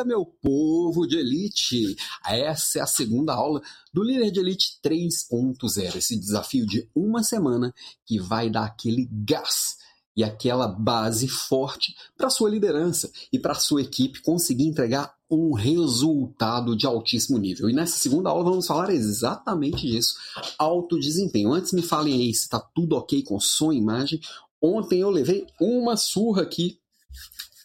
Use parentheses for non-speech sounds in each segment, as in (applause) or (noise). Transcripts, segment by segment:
dia, meu povo de elite! Essa é a segunda aula do Líder de Elite 3.0, esse desafio de uma semana que vai dar aquele gás e aquela base forte para sua liderança e para sua equipe conseguir entregar um resultado de altíssimo nível. E nessa segunda aula vamos falar exatamente disso, alto desempenho. Antes me falem aí se está tudo ok com som e imagem. Ontem eu levei uma surra aqui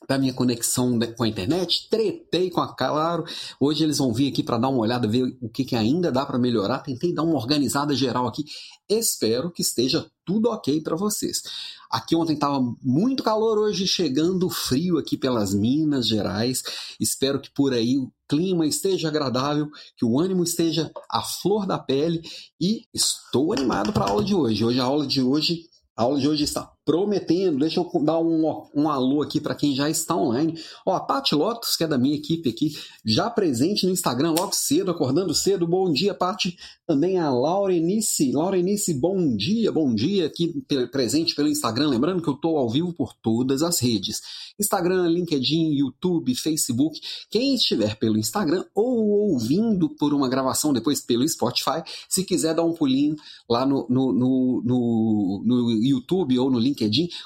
da minha conexão com a internet, tretei com a Claro. Hoje eles vão vir aqui para dar uma olhada, ver o que, que ainda dá para melhorar. Tentei dar uma organizada geral aqui. Espero que esteja tudo ok para vocês. Aqui ontem estava muito calor, hoje chegando frio aqui pelas Minas Gerais. Espero que por aí o clima esteja agradável, que o ânimo esteja à flor da pele e estou animado para a aula de hoje. Hoje a aula de hoje a aula de hoje está prometendo. Deixa eu dar um, um alô aqui para quem já está online. Ó, a Paty Lotus, que é da minha equipe aqui, já presente no Instagram logo cedo, acordando cedo. Bom dia, Paty. Também a Laurenice. Laurenice, bom dia, bom dia aqui presente pelo Instagram. Lembrando que eu estou ao vivo por todas as redes: Instagram, LinkedIn, YouTube, Facebook. Quem estiver pelo Instagram ou ouvindo por uma gravação depois pelo Spotify, se quiser dar um pulinho lá no, no, no, no, no YouTube ou no LinkedIn,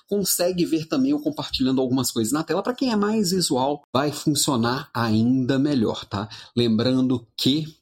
consegue ver também eu compartilhando algumas coisas na tela. Para quem é mais visual, vai funcionar ainda melhor, tá? Lembrando que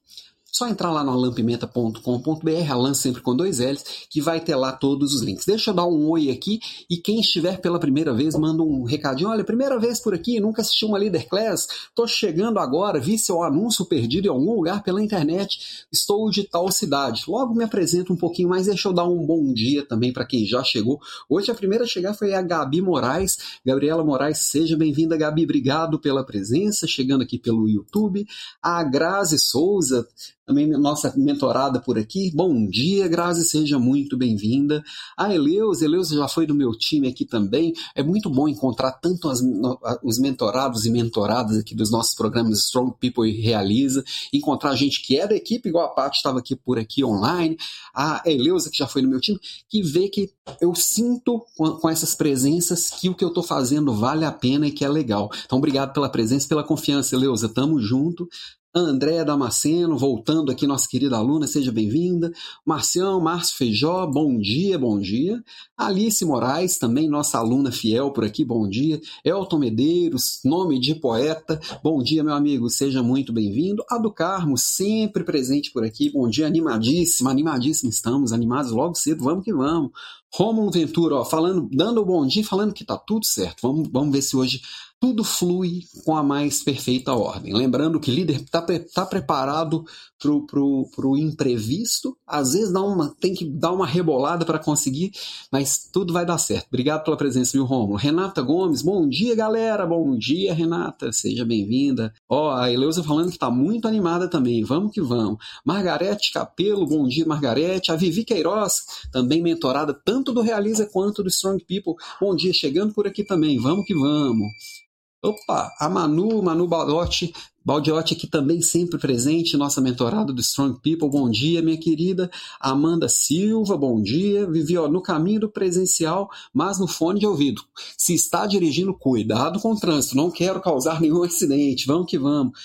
só entrar lá no alampimenta.com.br, Alan sempre com dois L's, que vai ter lá todos os links. Deixa eu dar um oi aqui e quem estiver pela primeira vez, manda um recadinho. Olha, primeira vez por aqui, nunca assisti uma Leader Class, tô chegando agora, vi seu anúncio perdido em algum lugar pela internet, estou de tal cidade. Logo me apresento um pouquinho mais, deixa eu dar um bom dia também para quem já chegou. Hoje a primeira a chegar foi a Gabi Moraes. Gabriela Moraes, seja bem-vinda, Gabi, obrigado pela presença, chegando aqui pelo YouTube. A Grazi Souza, também nossa mentorada por aqui. Bom dia, Grazi, seja muito bem-vinda. A Eleus, Eleus já foi do meu time aqui também. É muito bom encontrar tanto as, os mentorados e mentoradas aqui dos nossos programas Strong People e Realiza, encontrar gente que é da equipe, igual a Paty estava aqui por aqui online, a Eleusa, que já foi do meu time, que vê que eu sinto com, com essas presenças que o que eu estou fazendo vale a pena e que é legal. Então, obrigado pela presença, pela confiança, Eleusa. Tamo junto. Andréa Damasceno, voltando aqui, nossa querida aluna, seja bem-vinda. Marcião, Márcio Feijó, bom dia, bom dia. Alice Moraes, também nossa aluna fiel por aqui, bom dia. Elton Medeiros, nome de poeta, bom dia, meu amigo, seja muito bem-vindo. A do Carmo, sempre presente por aqui, bom dia, animadíssima, animadíssima estamos, animados logo cedo, vamos que vamos. Rômulo Ventura, ó, falando, dando o bom dia, falando que tá tudo certo. Vamos, vamos ver se hoje tudo flui com a mais perfeita ordem. Lembrando que líder está tá preparado para o imprevisto, às vezes dá uma, tem que dar uma rebolada para conseguir, mas tudo vai dar certo. Obrigado pela presença, viu, Romulo? Renata Gomes, bom dia, galera. Bom dia, Renata. Seja bem-vinda. Ó, a Eleusa falando que está muito animada também. Vamos que vamos. Margarete Capelo, bom dia, Margarete. A Vivi Queiroz, também mentorada tanto do Realiza quanto do Strong People. Bom dia, chegando por aqui também. Vamos que vamos. Opa, a Manu, Manu Balotti, Baldiotti aqui também sempre presente, nossa mentorada do Strong People. Bom dia, minha querida. Amanda Silva, bom dia. Vivi ó, no caminho do presencial, mas no fone de ouvido. Se está dirigindo, cuidado com o trânsito. Não quero causar (laughs) nenhum acidente. Vamos que vamos.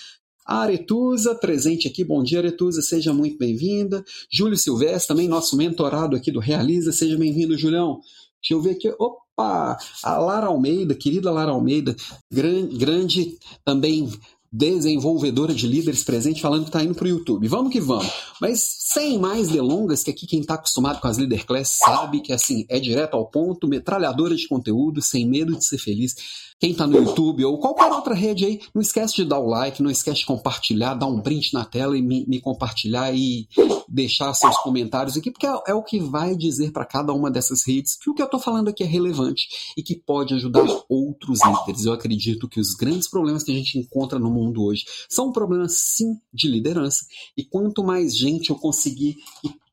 A Aretusa, presente aqui. Bom dia, Aretusa. Seja muito bem-vinda. Júlio Silvestre, também nosso mentorado aqui do Realiza. Seja bem-vindo, Julião. Deixa eu ver aqui. Opa! A Lara Almeida, querida Lara Almeida, grande, grande também desenvolvedora de líderes presente, falando que está indo para o YouTube. Vamos que vamos. Mas sem mais delongas, que aqui quem está acostumado com as Leader Class sabe que assim é direto ao ponto, metralhadora de conteúdo, sem medo de ser feliz. Quem está no YouTube ou qualquer outra rede aí, não esquece de dar o like, não esquece de compartilhar, dar um print na tela e me, me compartilhar e deixar seus comentários aqui, porque é, é o que vai dizer para cada uma dessas redes que o que eu estou falando aqui é relevante e que pode ajudar outros líderes. Eu acredito que os grandes problemas que a gente encontra no mundo hoje são problemas sim de liderança e quanto mais gente eu conseguir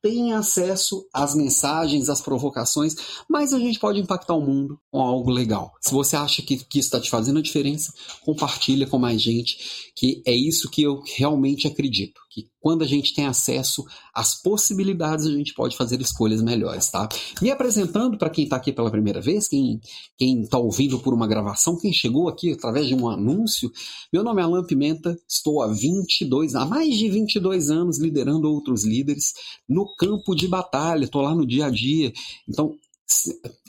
tem acesso às mensagens, às provocações, mas a gente pode impactar o mundo com algo legal. Se você acha que, que isso está te fazendo a diferença, compartilha com mais gente, que é isso que eu realmente acredito, que quando a gente tem acesso às possibilidades, a gente pode fazer escolhas melhores, tá? Me apresentando para quem está aqui pela primeira vez, quem está ouvindo por uma gravação, quem chegou aqui através de um anúncio, meu nome é Alan Pimenta, estou há 22, há mais de 22 anos liderando outros líderes no campo de batalha, estou lá no dia a dia. Então,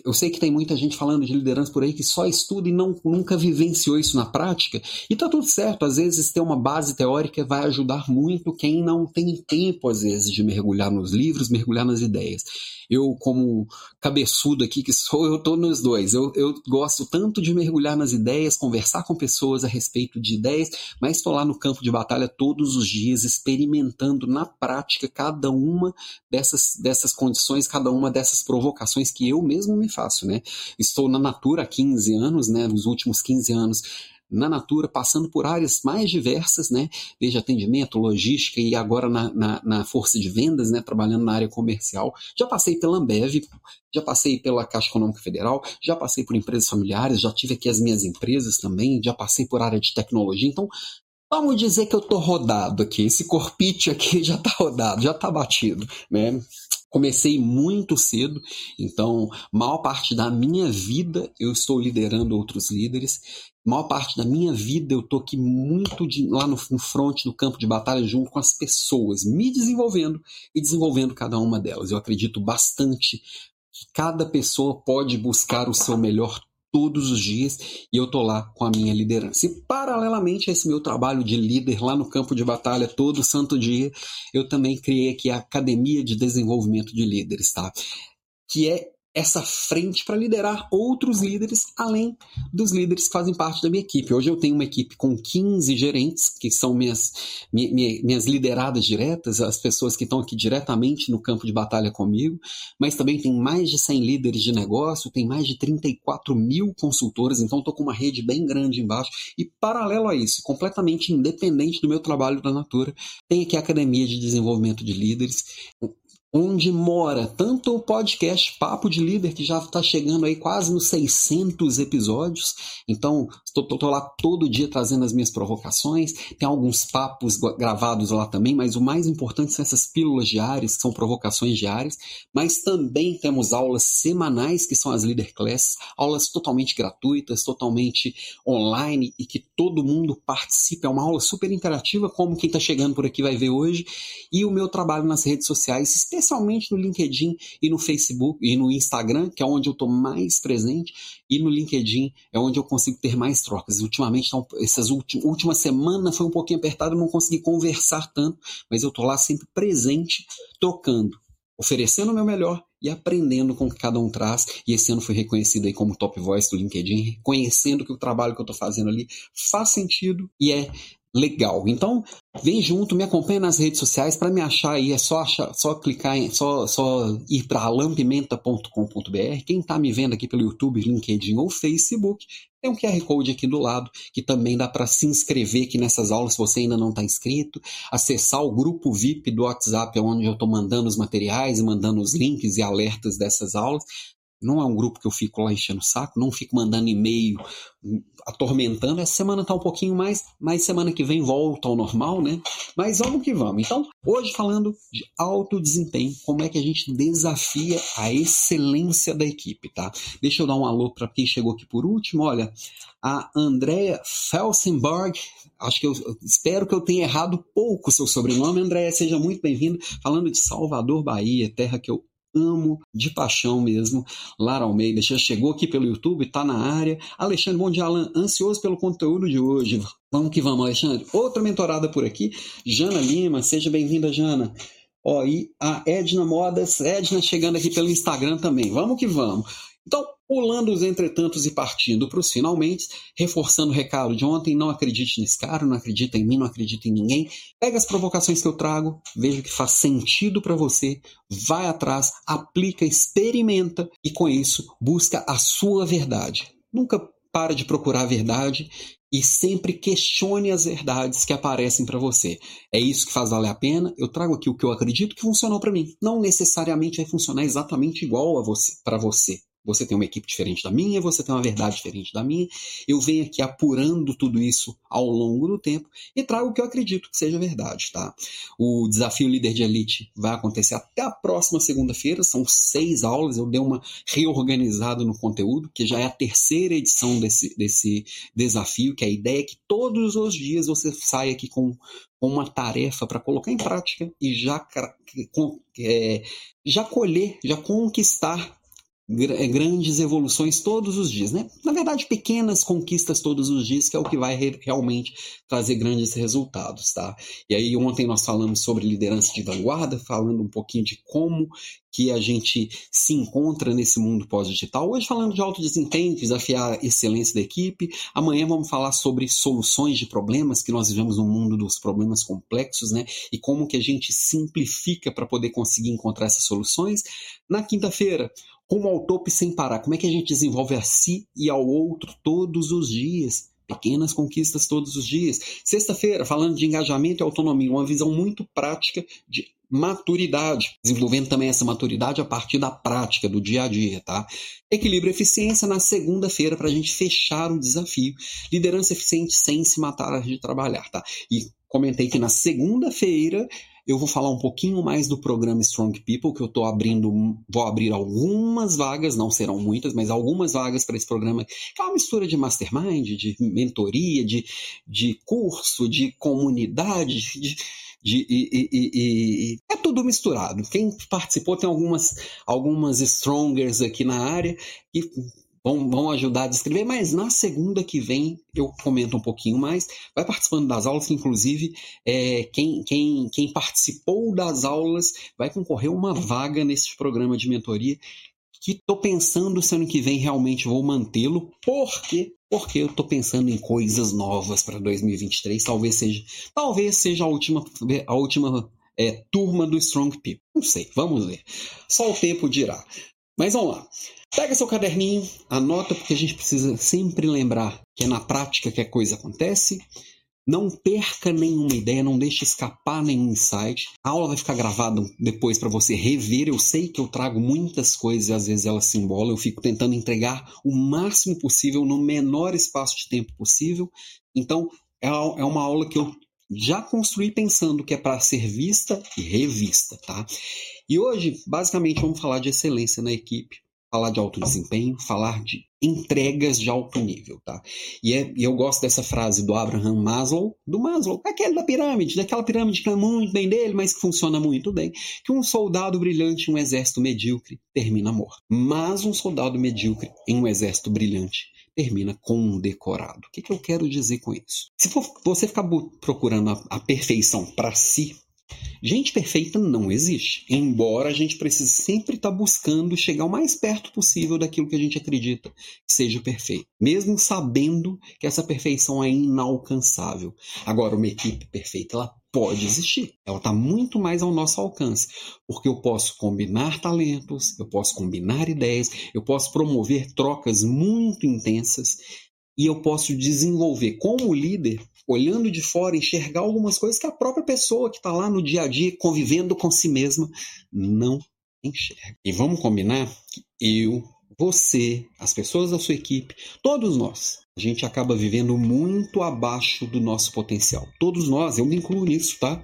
eu sei que tem muita gente falando de liderança por aí que só estuda e não, nunca vivenciou isso na prática. E tá tudo certo, às vezes ter uma base teórica vai ajudar muito quem não tem tempo, às vezes, de mergulhar nos livros, mergulhar nas ideias. Eu, como cabeçudo aqui que sou, eu tô nos dois. Eu, eu gosto tanto de mergulhar nas ideias, conversar com pessoas a respeito de ideias, mas estou lá no campo de batalha todos os dias, experimentando na prática cada uma dessas, dessas condições, cada uma dessas provocações que eu mesmo me faço, né? Estou na Natura há 15 anos, né? Nos últimos 15 anos na Natura, passando por áreas mais diversas, né? Desde atendimento, logística e agora na, na, na, força de vendas, né? Trabalhando na área comercial. Já passei pela Ambev, já passei pela Caixa Econômica Federal, já passei por empresas familiares, já tive aqui as minhas empresas também, já passei por área de tecnologia. Então, vamos dizer que eu tô rodado aqui. Esse corpite aqui (laughs) já tá rodado, já tá batido, né? Comecei muito cedo, então, maior parte da minha vida eu estou liderando outros líderes. Maior parte da minha vida eu tô aqui muito de, lá no, no front do campo de batalha junto com as pessoas, me desenvolvendo e desenvolvendo cada uma delas. Eu acredito bastante que cada pessoa pode buscar o seu melhor todos os dias e eu tô lá com a minha liderança. E paralelamente a esse meu trabalho de líder lá no campo de batalha todo santo dia, eu também criei aqui a Academia de Desenvolvimento de Líderes, tá? Que é essa frente para liderar outros líderes, além dos líderes que fazem parte da minha equipe. Hoje eu tenho uma equipe com 15 gerentes, que são minhas, minhas, lideradas diretas, as pessoas que estão aqui diretamente no campo de batalha comigo, mas também tem mais de 100 líderes de negócio, tem mais de 34 mil consultores, então estou com uma rede bem grande embaixo. E paralelo a isso, completamente independente do meu trabalho da Natura, tem aqui a Academia de Desenvolvimento de Líderes, onde mora tanto o podcast Papo de Líder, que já está chegando aí quase nos 600 episódios. Então, estou lá todo dia trazendo as minhas provocações. Tem alguns papos gravados lá também, mas o mais importante são essas pílulas diárias, que são provocações diárias. Mas também temos aulas semanais, que são as Leader Classes, aulas totalmente gratuitas, totalmente online e que todo mundo participa. É uma aula super interativa, como quem está chegando por aqui vai ver hoje. E o meu trabalho nas redes sociais, no LinkedIn e no Facebook e no Instagram, que é onde eu estou mais presente, e no LinkedIn é onde eu consigo ter mais trocas. Ultimamente, então, essas últimas semanas foi um pouquinho apertado, não consegui conversar tanto, mas eu estou lá sempre presente, trocando, oferecendo o meu melhor e aprendendo com o que cada um traz. E esse ano fui reconhecido aí como top voice do LinkedIn, reconhecendo que o trabalho que eu estou fazendo ali faz sentido e é legal. Então, vem junto, me acompanha nas redes sociais. Para me achar aí é só, achar, só clicar, em, só, só ir para alampimenta.com.br. Quem está me vendo aqui pelo YouTube, LinkedIn ou Facebook, tem um QR Code aqui do lado que também dá para se inscrever aqui nessas aulas se você ainda não está inscrito, acessar o grupo VIP do WhatsApp, onde eu estou mandando os materiais, mandando os links e alertas dessas aulas. Não é um grupo que eu fico lá enchendo o saco, não fico mandando e-mail atormentando. Essa semana tá um pouquinho mais, mas semana que vem volta ao normal, né? Mas vamos que vamos. Então, hoje falando de alto desempenho, como é que a gente desafia a excelência da equipe, tá? Deixa eu dar um alô para quem chegou aqui por último. Olha, a Andrea Felsenberg, acho que eu espero que eu tenha errado pouco seu sobrenome, Andréia, seja muito bem-vindo. Falando de Salvador, Bahia, terra que eu amo de paixão mesmo. Lara Almeida já chegou aqui pelo YouTube, está na área. Alexandre Bom dia, Alan, ansioso pelo conteúdo de hoje. Vamos que vamos, Alexandre. Outra mentorada por aqui, Jana Lima, seja bem-vinda, Jana. Ó, e a Edna Modas, Edna chegando aqui pelo Instagram também. Vamos que vamos. Então, pulando os entretantos e partindo para os finalmente, reforçando o recado de ontem, não acredite nesse cara, não acredita em mim, não acredita em ninguém. Pega as provocações que eu trago, veja o que faz sentido para você, vai atrás, aplica, experimenta e com isso busca a sua verdade. Nunca para de procurar a verdade e sempre questione as verdades que aparecem para você. É isso que faz valer a pena. Eu trago aqui o que eu acredito que funcionou para mim. Não necessariamente vai funcionar exatamente igual a você, para você. Você tem uma equipe diferente da minha, você tem uma verdade diferente da minha. Eu venho aqui apurando tudo isso ao longo do tempo e trago o que eu acredito que seja verdade, tá? O desafio líder de elite vai acontecer até a próxima segunda-feira, são seis aulas. Eu dei uma reorganizada no conteúdo, que já é a terceira edição desse, desse desafio, que a ideia é que todos os dias você saia aqui com uma tarefa para colocar em prática e já, é, já colher, já conquistar grandes evoluções todos os dias, né? Na verdade, pequenas conquistas todos os dias, que é o que vai re realmente trazer grandes resultados, tá? E aí ontem nós falamos sobre liderança de vanguarda, falando um pouquinho de como que a gente se encontra nesse mundo pós-digital. Hoje falando de alto desempenho, desafiar a excelência da equipe. Amanhã vamos falar sobre soluções de problemas, que nós vivemos um mundo dos problemas complexos, né? E como que a gente simplifica para poder conseguir encontrar essas soluções. Na quinta-feira, como ao topo e sem parar. Como é que a gente desenvolve a si e ao outro todos os dias? Pequenas conquistas todos os dias. Sexta-feira, falando de engajamento e autonomia, uma visão muito prática de maturidade, desenvolvendo também essa maturidade a partir da prática, do dia a dia, tá? Equilíbrio e eficiência na segunda-feira para a gente fechar o desafio. Liderança eficiente sem se matar de trabalhar, tá? E comentei que na segunda-feira eu vou falar um pouquinho mais do programa Strong People, que eu estou abrindo, vou abrir algumas vagas, não serão muitas, mas algumas vagas para esse programa, que é uma mistura de mastermind, de mentoria, de, de curso, de comunidade, de, de, e, e, e, é tudo misturado. Quem participou tem algumas, algumas strongers aqui na área e vão, vão ajudar a descrever, mas na segunda que vem eu comento um pouquinho mais. Vai participando das aulas, que inclusive é, quem, quem, quem participou das aulas vai concorrer a uma vaga nesse programa de mentoria que estou pensando se ano que vem realmente vou mantê-lo, porque porque eu estou pensando em coisas novas para 2023. Talvez seja, talvez seja a última, a última é, turma do Strong People. Não sei, vamos ver. Só o tempo dirá. Mas vamos lá. Pega seu caderninho, anota, porque a gente precisa sempre lembrar que é na prática que a coisa acontece. Não perca nenhuma ideia, não deixe escapar nenhum insight. A aula vai ficar gravada depois para você rever. Eu sei que eu trago muitas coisas e às vezes elas se embolam. Eu fico tentando entregar o máximo possível no menor espaço de tempo possível. Então, é, é uma aula que eu já construí pensando que é para ser vista e revista, tá? E hoje, basicamente, vamos falar de excelência na equipe falar de alto desempenho, falar de entregas de alto nível, tá? E, é, e eu gosto dessa frase do Abraham Maslow, do Maslow, aquele da pirâmide, daquela pirâmide que é muito bem dele, mas que funciona muito bem, que um soldado brilhante em um exército medíocre termina morto. Mas um soldado medíocre em um exército brilhante termina condecorado. O que, que eu quero dizer com isso? Se for, você ficar procurando a, a perfeição para si, Gente perfeita não existe, embora a gente precise sempre estar tá buscando chegar o mais perto possível daquilo que a gente acredita que seja perfeito, mesmo sabendo que essa perfeição é inalcançável. Agora, uma equipe perfeita, ela pode existir, ela está muito mais ao nosso alcance, porque eu posso combinar talentos, eu posso combinar ideias, eu posso promover trocas muito intensas e eu posso desenvolver como líder olhando de fora, enxergar algumas coisas que a própria pessoa que está lá no dia a dia convivendo com si mesma não enxerga. E vamos combinar que eu, você, as pessoas da sua equipe, todos nós, a gente acaba vivendo muito abaixo do nosso potencial. Todos nós, eu me incluo nisso, tá?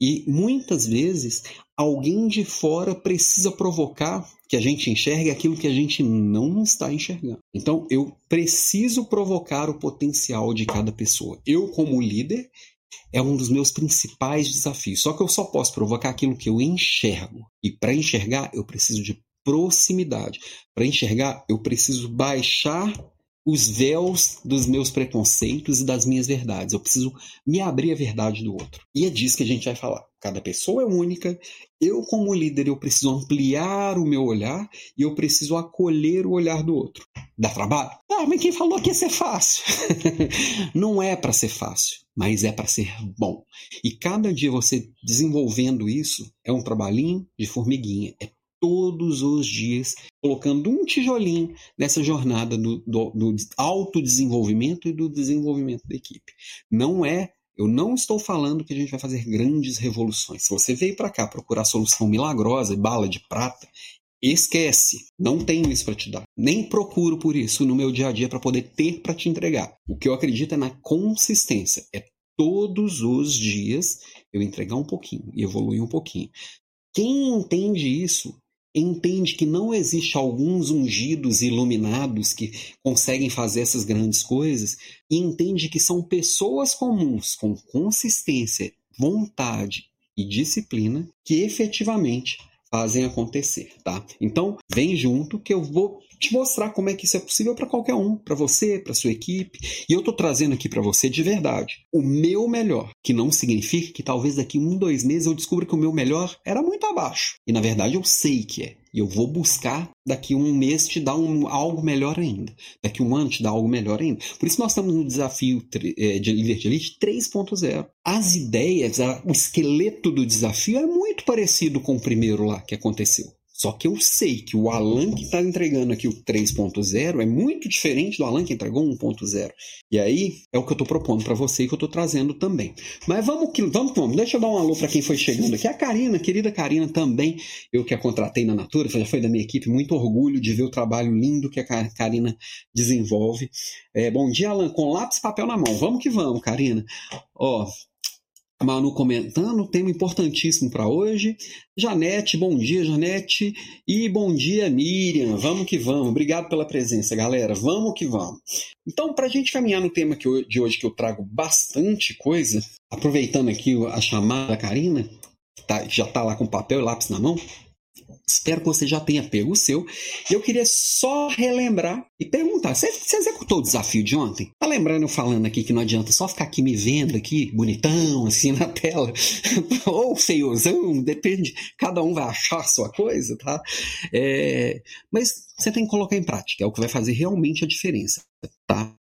E muitas vezes alguém de fora precisa provocar que a gente enxergue aquilo que a gente não está enxergando. Então, eu preciso provocar o potencial de cada pessoa. Eu, como líder, é um dos meus principais desafios. Só que eu só posso provocar aquilo que eu enxergo. E para enxergar, eu preciso de proximidade. Para enxergar, eu preciso baixar os véus dos meus preconceitos e das minhas verdades. Eu preciso me abrir à verdade do outro. E é disso que a gente vai falar. Cada pessoa é única. Eu, como líder, eu preciso ampliar o meu olhar e eu preciso acolher o olhar do outro. Dá trabalho? Ah, mas quem falou que ia ser fácil? (laughs) Não é para ser fácil, mas é para ser bom. E cada dia você desenvolvendo isso é um trabalhinho de formiguinha. É todos os dias, colocando um tijolinho nessa jornada do, do, do autodesenvolvimento e do desenvolvimento da equipe. Não é eu não estou falando que a gente vai fazer grandes revoluções. Se você veio para cá procurar solução milagrosa e bala de prata, esquece. Não tenho isso para te dar. Nem procuro por isso no meu dia a dia para poder ter para te entregar. O que eu acredito é na consistência. É todos os dias eu entregar um pouquinho e evoluir um pouquinho. Quem entende isso entende que não existe alguns ungidos iluminados que conseguem fazer essas grandes coisas e entende que são pessoas comuns com consistência, vontade e disciplina que efetivamente fazem acontecer, tá? Então, vem junto que eu vou te mostrar como é que isso é possível para qualquer um, para você, para sua equipe. E eu tô trazendo aqui para você de verdade o meu melhor, que não significa que talvez daqui um, dois meses eu descubra que o meu melhor era muito abaixo. E na verdade eu sei que é. E eu vou buscar daqui um mês te dar um, algo melhor ainda. Daqui um ano te dar algo melhor ainda. Por isso nós estamos no desafio é, de líder de elite 3.0. As ideias, o esqueleto do desafio é muito parecido com o primeiro lá que aconteceu. Só que eu sei que o Alan que está entregando aqui o 3.0 é muito diferente do Alan que entregou 1.0. E aí é o que eu estou propondo para você e que eu estou trazendo também. Mas vamos que vamos, vamos. Deixa eu dar um alô para quem foi chegando aqui. A Karina, querida Karina também, eu que a contratei na Natura, já foi da minha equipe, muito orgulho de ver o trabalho lindo que a Karina desenvolve. É, bom dia, Alan, com lápis e papel na mão. Vamos que vamos, Karina. Ó, Manu comentando, tema importantíssimo para hoje. Janete, bom dia, Janete. E bom dia, Miriam. Vamos que vamos. Obrigado pela presença, galera. Vamos que vamos. Então, para a gente caminhar no tema de hoje, que eu trago bastante coisa, aproveitando aqui a chamada da Karina, tá, já está lá com papel e lápis na mão, Espero que você já tenha pego o seu. Eu queria só relembrar e perguntar: você, executou o desafio de ontem? Tá lembrando falando aqui que não adianta só ficar aqui me vendo aqui, bonitão, assim (laughs) na tela, ou feiozão, depende, cada um vai achar a sua coisa, tá? É, mas você tem que colocar em prática, é o que vai fazer realmente a diferença, tá?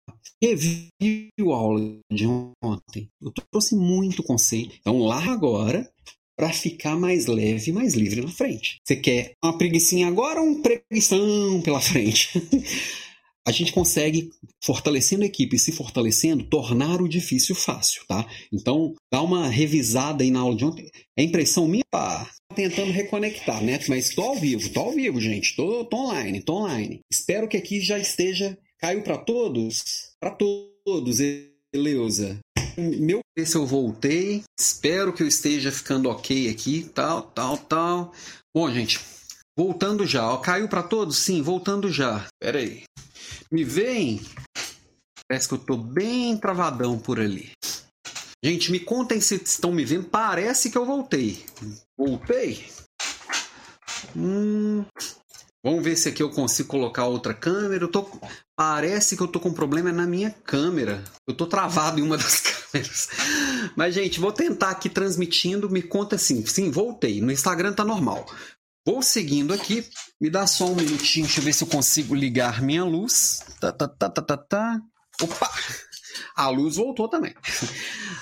Reviu a aula de ontem. Eu trouxe muito conceito. Então, lá agora, para ficar mais leve, mais livre na frente. Você quer uma preguiçinha agora ou um preguição pela frente? (laughs) a gente consegue, fortalecendo a equipe e se fortalecendo, tornar o difícil fácil, tá? Então, dá uma revisada aí na aula de ontem. É impressão minha, pá, tentando reconectar, né? Mas tô ao vivo, tô ao vivo, gente. Tô, tô online, tô online. Espero que aqui já esteja. Caiu para todos? Para todos, Eleusa meu se eu voltei. Espero que eu esteja ficando ok aqui, tal, tal, tal. Bom, gente, voltando já. Ó, caiu para todos? Sim, voltando já. Pera aí. Me veem? Parece que eu tô bem travadão por ali. Gente, me contem se estão me vendo. Parece que eu voltei. Voltei? Hum, Vamos ver se aqui eu consigo colocar outra câmera. Eu tô... Parece que eu tô com problema na minha câmera. Eu tô travado em uma das. (laughs) Mas, gente, vou tentar aqui transmitindo. Me conta assim. Sim, voltei. No Instagram tá normal. Vou seguindo aqui. Me dá só um minutinho. Deixa eu ver se eu consigo ligar minha luz. Tá, tá, tá, tá, tá, tá. Opa! A luz voltou também.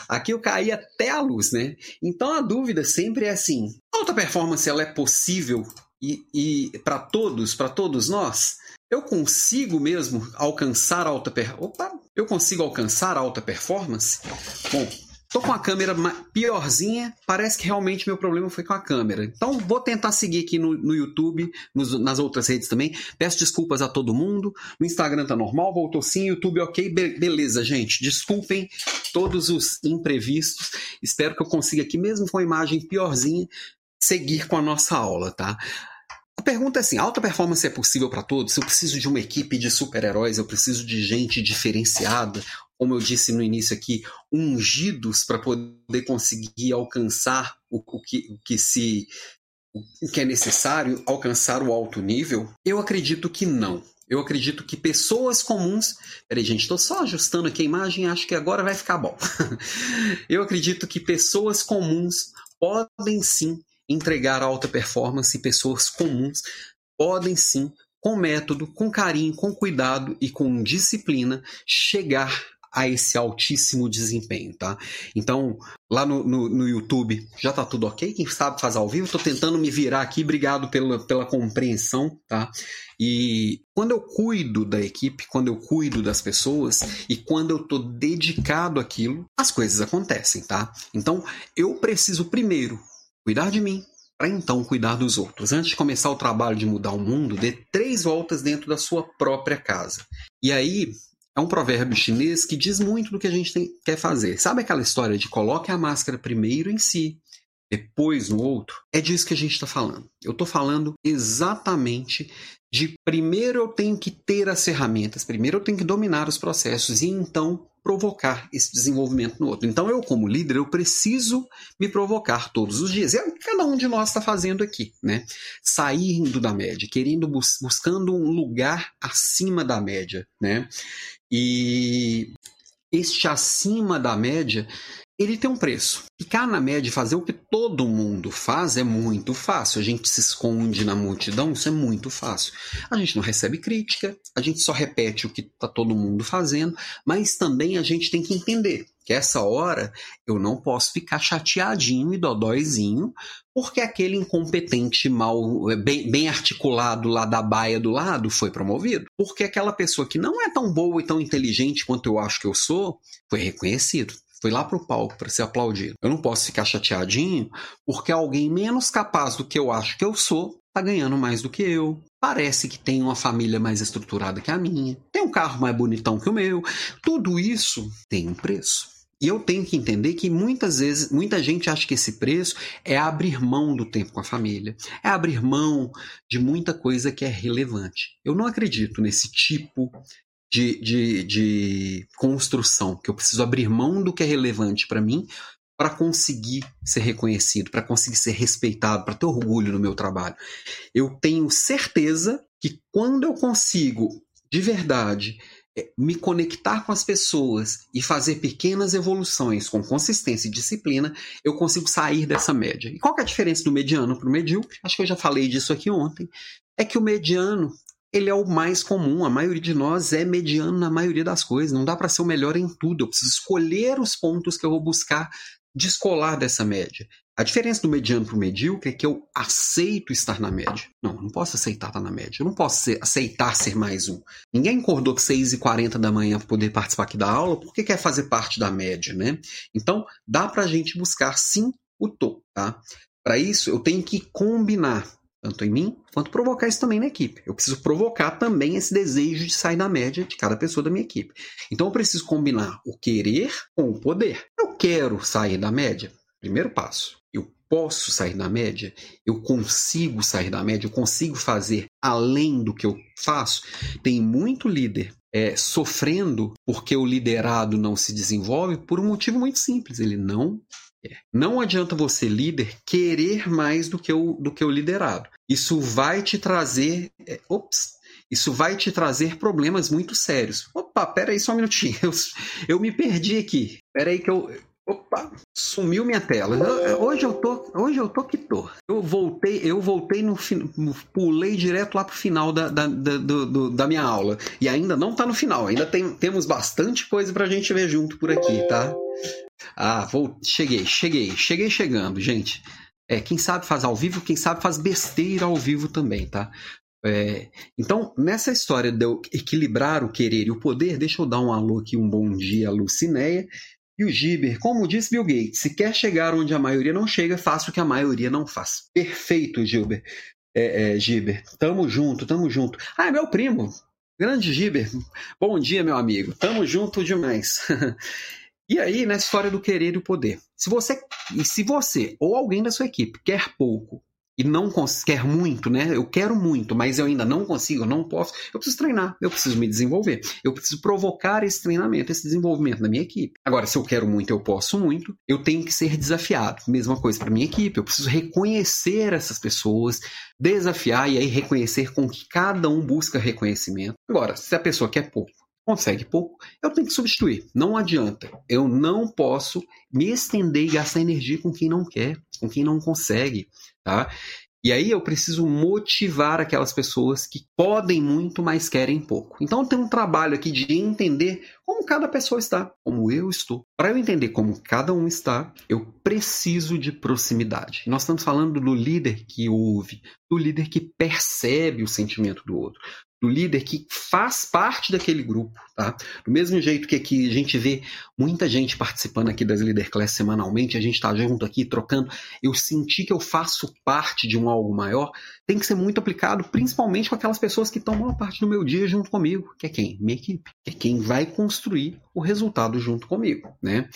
Aqui eu caí até a luz, né? Então a dúvida sempre é assim: alta performance ela é possível e, e para todos, para todos nós, eu consigo mesmo alcançar alta per... Opa, eu consigo alcançar alta performance? Bom, tô com a câmera piorzinha, parece que realmente meu problema foi com a câmera. Então vou tentar seguir aqui no, no YouTube, nos, nas outras redes também. Peço desculpas a todo mundo. No Instagram tá normal, voltou sim, YouTube ok, Be beleza, gente. Desculpem todos os imprevistos. Espero que eu consiga aqui, mesmo com a imagem piorzinha, seguir com a nossa aula, tá? A pergunta é assim: alta performance é possível para todos? Eu preciso de uma equipe de super-heróis, eu preciso de gente diferenciada, como eu disse no início aqui, ungidos para poder conseguir alcançar o, o, que, o que se o que é necessário, alcançar o alto nível? Eu acredito que não. Eu acredito que pessoas comuns. Peraí, gente, estou só ajustando aqui a imagem, acho que agora vai ficar bom. (laughs) eu acredito que pessoas comuns podem sim entregar alta performance e pessoas comuns podem sim, com método, com carinho, com cuidado e com disciplina, chegar a esse altíssimo desempenho, tá? Então, lá no, no, no YouTube, já tá tudo ok? Quem sabe faz ao vivo? Tô tentando me virar aqui, obrigado pela, pela compreensão, tá? E quando eu cuido da equipe, quando eu cuido das pessoas e quando eu tô dedicado àquilo, as coisas acontecem, tá? Então, eu preciso primeiro cuidar de mim, para então cuidar dos outros. Antes de começar o trabalho de mudar o mundo, dê três voltas dentro da sua própria casa. E aí, é um provérbio chinês que diz muito do que a gente tem, quer fazer. Sabe aquela história de coloque a máscara primeiro em si, depois no outro? É disso que a gente está falando. Eu estou falando exatamente de primeiro eu tenho que ter as ferramentas, primeiro eu tenho que dominar os processos e então provocar esse desenvolvimento no outro. Então, eu, como líder, eu preciso me provocar todos os dias. É o que cada um de nós está fazendo aqui, né? Saindo da média, querendo bus buscando um lugar acima da média, né? E este acima da média ele tem um preço. Ficar na média e fazer o que todo mundo faz é muito fácil. A gente se esconde na multidão, isso é muito fácil. A gente não recebe crítica, a gente só repete o que está todo mundo fazendo, mas também a gente tem que entender que essa hora eu não posso ficar chateadinho e dodóizinho porque aquele incompetente mal, é, bem, bem, articulado lá da baia do lado foi promovido. Porque aquela pessoa que não é tão boa e tão inteligente quanto eu acho que eu sou, foi reconhecido foi lá pro palco para ser aplaudido. Eu não posso ficar chateadinho porque alguém menos capaz do que eu acho que eu sou tá ganhando mais do que eu. Parece que tem uma família mais estruturada que a minha, tem um carro mais bonitão que o meu. Tudo isso tem um preço. E eu tenho que entender que muitas vezes, muita gente acha que esse preço é abrir mão do tempo com a família, é abrir mão de muita coisa que é relevante. Eu não acredito nesse tipo de, de, de construção, que eu preciso abrir mão do que é relevante para mim para conseguir ser reconhecido, para conseguir ser respeitado, para ter orgulho no meu trabalho. Eu tenho certeza que quando eu consigo, de verdade, é, me conectar com as pessoas e fazer pequenas evoluções com consistência e disciplina, eu consigo sair dessa média. E qual é a diferença do mediano para o medíocre? Acho que eu já falei disso aqui ontem. É que o mediano ele é o mais comum. A maioria de nós é mediano na maioria das coisas. Não dá para ser o melhor em tudo. Eu preciso escolher os pontos que eu vou buscar descolar dessa média. A diferença do mediano para o medíocre é que eu aceito estar na média. Não, eu não posso aceitar estar na média. Eu não posso ser, aceitar ser mais um. Ninguém acordou 6h40 da manhã para poder participar aqui da aula porque quer fazer parte da média, né? Então, dá para a gente buscar sim o topo, tá? Para isso, eu tenho que combinar tanto em mim quanto provocar isso também na equipe. Eu preciso provocar também esse desejo de sair da média de cada pessoa da minha equipe. Então eu preciso combinar o querer com o poder. Eu quero sair da média. Primeiro passo. Eu posso sair da média, eu consigo sair da média, eu consigo fazer além do que eu faço. Tem muito líder é, sofrendo porque o liderado não se desenvolve por um motivo muito simples: ele não não adianta você, líder, querer mais do que o, do que o liderado. Isso vai te trazer. É, ops, isso vai te trazer problemas muito sérios. Opa, pera aí só um minutinho. (laughs) Eu, eu me perdi aqui. Pera aí que eu. Opa, sumiu minha tela. Hoje eu tô, hoje eu tô que tô. Eu voltei, eu voltei no, pulei direto lá pro final da, da, da, do, da minha aula. E ainda não tá no final, ainda tem, temos bastante coisa pra gente ver junto por aqui, tá? Ah, vou, cheguei, cheguei, cheguei chegando, gente. É, quem sabe faz ao vivo, quem sabe faz besteira ao vivo também, tá? É, então, nessa história de eu equilibrar o querer e o poder, deixa eu dar um alô aqui, um bom dia Lucinéia. E o Giber, como disse Bill Gates, se quer chegar onde a maioria não chega, faça o que a maioria não faz. Perfeito, Gilber. É, é, Giber, tamo junto, tamo junto. Ah, é meu primo, grande Giber. Bom dia, meu amigo. Tamo junto demais. (laughs) E aí, na história do querer e o poder. Se você, e se você ou alguém da sua equipe quer pouco e não quer muito, né? Eu quero muito, mas eu ainda não consigo, eu não posso. Eu preciso treinar, eu preciso me desenvolver. Eu preciso provocar esse treinamento, esse desenvolvimento na minha equipe. Agora, se eu quero muito, eu posso muito, eu tenho que ser desafiado. Mesma coisa para minha equipe, eu preciso reconhecer essas pessoas, desafiar e aí reconhecer com que cada um busca reconhecimento. Agora, se a pessoa quer pouco, consegue pouco, eu tenho que substituir. Não adianta. Eu não posso me estender e gastar energia com quem não quer, com quem não consegue, tá? E aí eu preciso motivar aquelas pessoas que podem muito, mas querem pouco. Então tem um trabalho aqui de entender como cada pessoa está, como eu estou. Para eu entender como cada um está, eu preciso de proximidade. Nós estamos falando do líder que ouve, do líder que percebe o sentimento do outro, do líder que faz parte daquele grupo, tá? Do mesmo jeito que aqui a gente vê muita gente participando aqui das Leader Class semanalmente, a gente está junto aqui trocando, eu senti que eu faço parte de um algo maior, tem que ser muito aplicado, principalmente com aquelas pessoas que estão maior parte do meu dia junto comigo, que é quem? Minha equipe, que é quem vai construir o resultado junto comigo, né?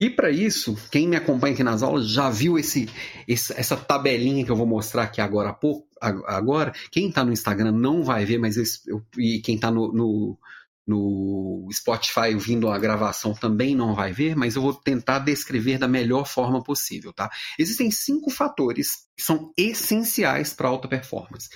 E para isso, quem me acompanha aqui nas aulas já viu esse, essa tabelinha que eu vou mostrar aqui agora pouco, agora, quem está no Instagram não vai ver, mas eu, e quem está no, no, no, Spotify ouvindo a gravação também não vai ver, mas eu vou tentar descrever da melhor forma possível, tá? Existem cinco fatores que são essenciais para alta performance.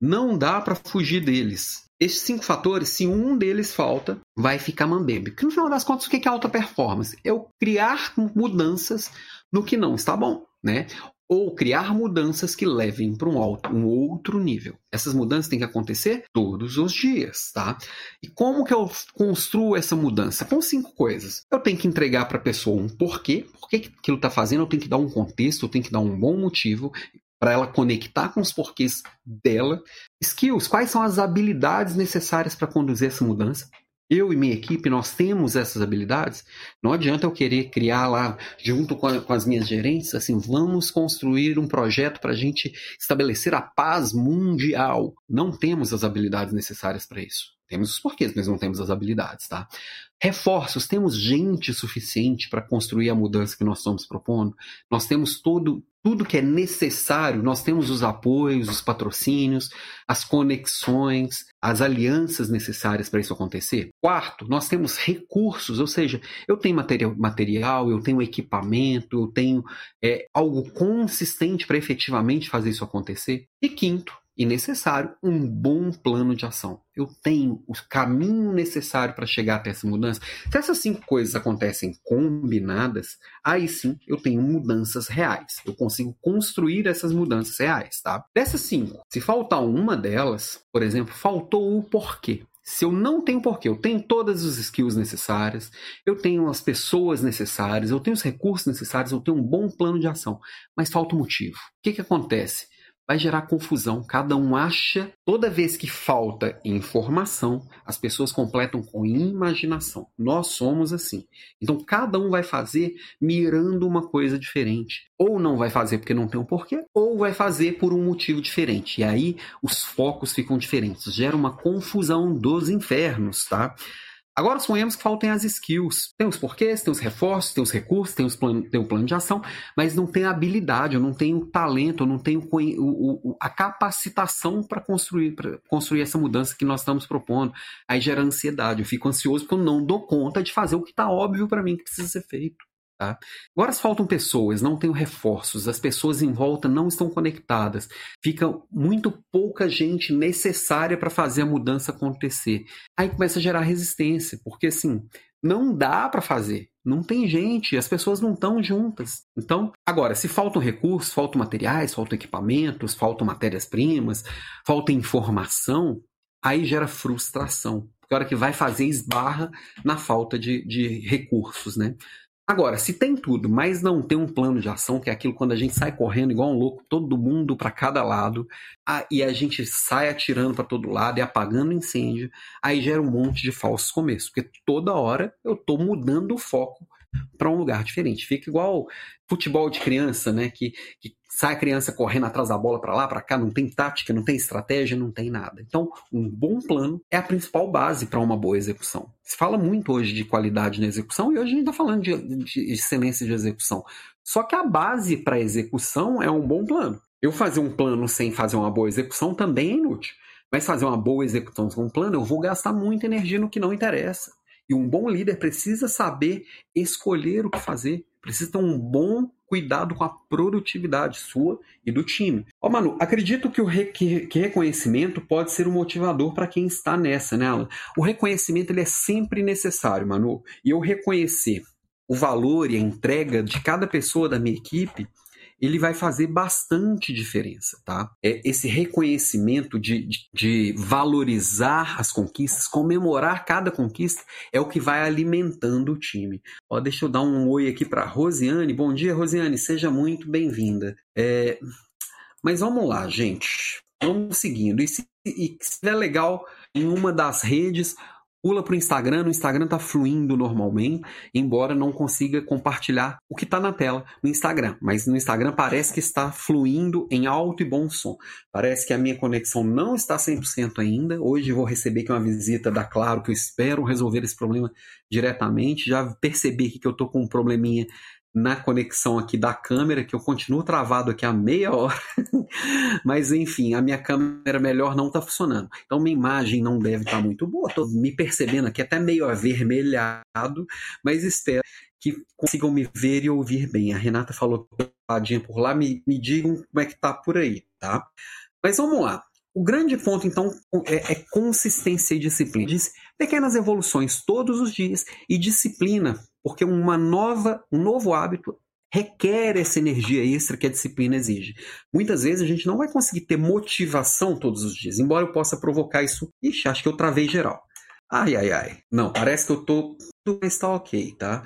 Não dá para fugir deles. Esses cinco fatores, se um deles falta, vai ficar mambembe. Porque no final das contas, o que é alta performance? É eu criar mudanças no que não está bom, né? ou criar mudanças que levem para um, um, outro nível. Essas mudanças têm que acontecer todos os dias, tá? E como que eu construo essa mudança? Com cinco coisas. Eu tenho que entregar para a pessoa um porquê, por que aquilo está fazendo, eu tenho que dar um contexto, eu tenho que dar um bom motivo para ela conectar com os porquês dela. Skills, quais são as habilidades necessárias para conduzir essa mudança? eu e minha equipe, nós temos essas habilidades. Não adianta eu querer criar lá, junto com, a, com as minhas gerentes, assim, vamos construir um projeto para a gente estabelecer a paz mundial. Não temos as habilidades necessárias para isso. Temos os porquês, mas não temos as habilidades, tá? Reforços, temos gente suficiente para construir a mudança que nós estamos propondo. Nós temos todo, tudo que é necessário, nós temos os apoios, os patrocínios, as conexões, as alianças necessárias para isso acontecer. Quarto, nós temos recursos, ou seja, eu tenho material, eu tenho equipamento, eu tenho é, algo consistente para efetivamente fazer isso acontecer. E quinto, e necessário um bom plano de ação. Eu tenho o caminho necessário para chegar até essa mudança. Se essas cinco coisas acontecem combinadas, aí sim eu tenho mudanças reais. Eu consigo construir essas mudanças reais, tá? Dessas cinco, se faltar uma delas, por exemplo, faltou o porquê. Se eu não tenho porquê, eu tenho todas as skills necessárias, eu tenho as pessoas necessárias, eu tenho os recursos necessários, eu tenho um bom plano de ação, mas falta o motivo. O que, que acontece? Vai gerar confusão. Cada um acha, toda vez que falta informação, as pessoas completam com imaginação. Nós somos assim. Então cada um vai fazer mirando uma coisa diferente. Ou não vai fazer porque não tem um porquê, ou vai fazer por um motivo diferente. E aí os focos ficam diferentes. Gera uma confusão dos infernos, tá? Agora sonhamos que faltem as skills. Tem os porquês, tem os reforços, tem os recursos, tem, os plan tem o plano de ação, mas não tem a habilidade, eu não tenho o talento, eu não tenho o, o, a capacitação para construir, construir essa mudança que nós estamos propondo. Aí gera ansiedade, eu fico ansioso porque eu não dou conta de fazer o que está óbvio para mim que precisa ser feito. Tá? Agora faltam pessoas, não tenho reforços, as pessoas em volta não estão conectadas, fica muito pouca gente necessária para fazer a mudança acontecer. Aí começa a gerar resistência, porque assim, não dá para fazer, não tem gente, as pessoas não estão juntas. Então, agora, se faltam recursos, faltam materiais, faltam equipamentos, faltam matérias-primas, falta informação, aí gera frustração. Porque a hora que vai fazer esbarra na falta de, de recursos, né? Agora, se tem tudo, mas não tem um plano de ação, que é aquilo quando a gente sai correndo igual um louco, todo mundo para cada lado, a, e a gente sai atirando para todo lado e apagando incêndio, aí gera um monte de falsos começos, porque toda hora eu estou mudando o foco para um lugar diferente. Fica igual futebol de criança, né? Que, que sai a criança correndo atrás da bola para lá, para cá, não tem tática, não tem estratégia, não tem nada. Então, um bom plano é a principal base para uma boa execução. Se fala muito hoje de qualidade na execução e hoje a gente está falando de, de excelência de execução. Só que a base para a execução é um bom plano. Eu fazer um plano sem fazer uma boa execução também é inútil. Mas fazer uma boa execução com um plano, eu vou gastar muita energia no que não interessa. E um bom líder precisa saber escolher o que fazer, precisa ter um bom cuidado com a produtividade sua e do time. Ó, Manu, acredito que o re que, que reconhecimento pode ser um motivador para quem está nessa, né, Alan? O reconhecimento ele é sempre necessário, Manu. E eu reconhecer o valor e a entrega de cada pessoa da minha equipe ele vai fazer bastante diferença, tá? É esse reconhecimento de, de, de, valorizar as conquistas, comemorar cada conquista, é o que vai alimentando o time. Ó, deixa eu dar um oi aqui para Rosiane. Bom dia, Rosiane, seja muito bem-vinda. É... Mas vamos lá, gente. Vamos seguindo. E se, e se é legal em uma das redes, pula para o Instagram, no Instagram está fluindo normalmente, embora não consiga compartilhar o que está na tela no Instagram. Mas no Instagram parece que está fluindo em alto e bom som. Parece que a minha conexão não está 100% ainda. Hoje vou receber aqui uma visita da Claro, que eu espero resolver esse problema diretamente. Já percebi que eu estou com um probleminha na conexão aqui da câmera, que eu continuo travado aqui há meia hora. (laughs) Mas enfim, a minha câmera melhor não está funcionando. Então minha imagem não deve estar tá muito boa. Estou me percebendo aqui até meio avermelhado, mas espero que consigam me ver e ouvir bem. A Renata falou padinha por lá, me, me digam como é que tá por aí, tá? Mas vamos lá. O grande ponto, então, é, é consistência e disciplina. Pequenas evoluções todos os dias e disciplina porque uma nova, um novo hábito requer essa energia extra que a disciplina exige. Muitas vezes a gente não vai conseguir ter motivação todos os dias, embora eu possa provocar isso. Ixi, acho que eu travei geral. Ai, ai, ai. Não, parece que eu tô. Tudo está ok, tá?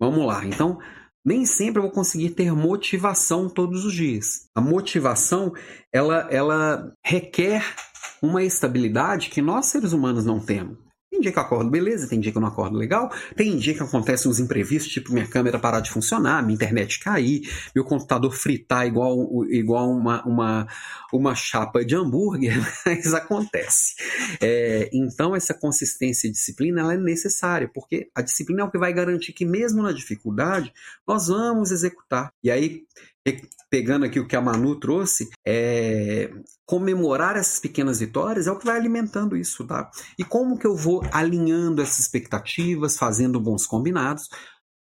Vamos lá. Então, nem sempre eu vou conseguir ter motivação todos os dias. A motivação, ela, ela requer uma estabilidade que nós seres humanos não temos. Tem dia que eu acordo beleza, tem dia que eu não acordo legal, tem dia que acontecem uns imprevistos, tipo minha câmera parar de funcionar, minha internet cair, meu computador fritar igual, igual uma, uma, uma chapa de hambúrguer, (laughs) mas acontece. É, então essa consistência e disciplina ela é necessária, porque a disciplina é o que vai garantir que mesmo na dificuldade, nós vamos executar. E aí pegando aqui o que a Manu trouxe, é, comemorar essas pequenas vitórias é o que vai alimentando isso, tá? E como que eu vou alinhando essas expectativas, fazendo bons combinados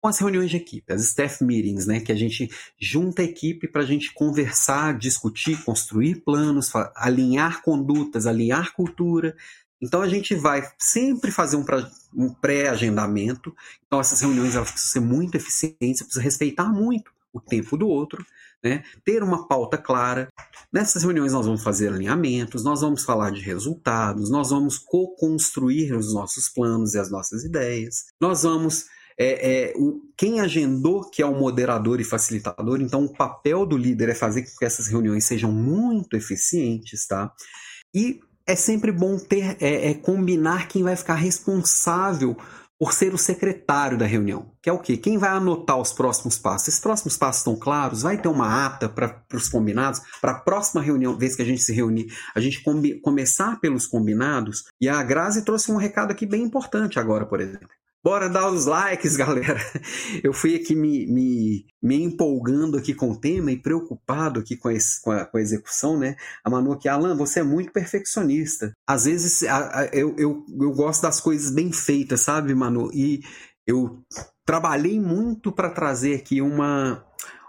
com as reuniões de equipe, as staff meetings, né? Que a gente junta a equipe para a gente conversar, discutir, construir planos, alinhar condutas, alinhar cultura. Então a gente vai sempre fazer um, um pré-agendamento. Então essas reuniões elas precisam ser muito eficientes, precisa respeitar muito o tempo do outro, né? ter uma pauta clara. Nessas reuniões nós vamos fazer alinhamentos, nós vamos falar de resultados, nós vamos co-construir os nossos planos e as nossas ideias, nós vamos é, é, o, quem agendou, que é o moderador e facilitador, então o papel do líder é fazer com que essas reuniões sejam muito eficientes, tá? E é sempre bom ter, é, é combinar quem vai ficar responsável por ser o secretário da reunião, que é o quê? Quem vai anotar os próximos passos? Esses próximos passos estão claros? Vai ter uma ata para os combinados? Para a próxima reunião, vez que a gente se reunir, a gente começar pelos combinados? E a Grazi trouxe um recado aqui bem importante agora, por exemplo. Bora dar os likes, (laughs) galera. Eu fui aqui me, me, me empolgando aqui com o tema e preocupado aqui com, esse, com, a, com a execução, né? A Manu aqui, Alan, você é muito perfeccionista. Às vezes a, a, eu, eu, eu gosto das coisas bem feitas, sabe, Manu? E eu trabalhei muito para trazer aqui uma,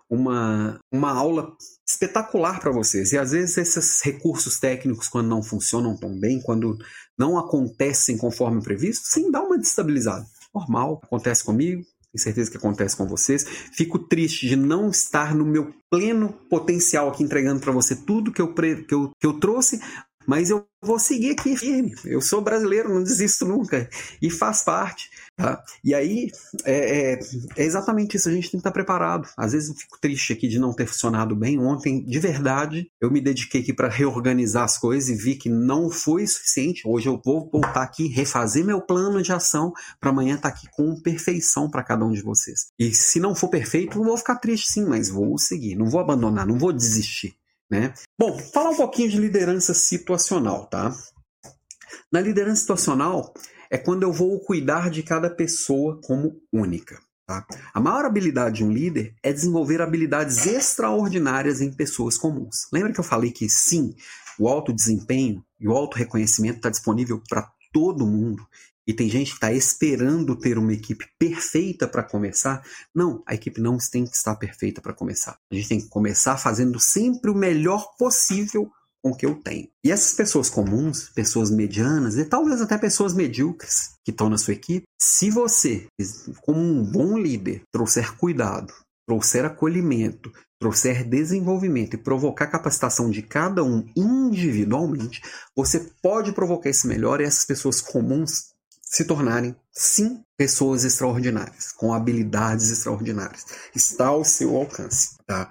uma, uma aula espetacular para vocês. E às vezes esses recursos técnicos, quando não funcionam tão bem, quando não acontecem conforme previsto, sim, dá uma destabilizada normal, acontece comigo, tenho certeza que acontece com vocês. Fico triste de não estar no meu pleno potencial aqui entregando para você tudo que eu, que, eu, que eu trouxe, mas eu vou seguir aqui firme. Eu sou brasileiro, não desisto nunca. E faz parte. Tá? E aí, é, é, é, exatamente isso. A gente tem que estar preparado. Às vezes eu fico triste aqui de não ter funcionado bem. Ontem, de verdade, eu me dediquei aqui para reorganizar as coisas e vi que não foi suficiente. Hoje eu vou voltar aqui, refazer meu plano de ação para amanhã estar tá aqui com perfeição para cada um de vocês. E se não for perfeito, vou ficar triste sim, mas vou seguir. Não vou abandonar, não vou desistir. Né? Bom, falar um pouquinho de liderança situacional, tá? Na liderança situacional é quando eu vou cuidar de cada pessoa como única. Tá? A maior habilidade de um líder é desenvolver habilidades extraordinárias em pessoas comuns. Lembra que eu falei que sim, o alto desempenho e o alto reconhecimento está disponível para todo mundo e tem gente que está esperando ter uma equipe perfeita para começar. Não, a equipe não tem que estar perfeita para começar. A gente tem que começar fazendo sempre o melhor possível com o que eu tenho. E essas pessoas comuns, pessoas medianas e talvez até pessoas medíocres que estão na sua equipe, se você, como um bom líder, trouxer cuidado, trouxer acolhimento, trouxer desenvolvimento e provocar capacitação de cada um individualmente, você pode provocar esse melhor e essas pessoas comuns se tornarem, sim, pessoas extraordinárias, com habilidades extraordinárias. Está ao seu alcance, tá?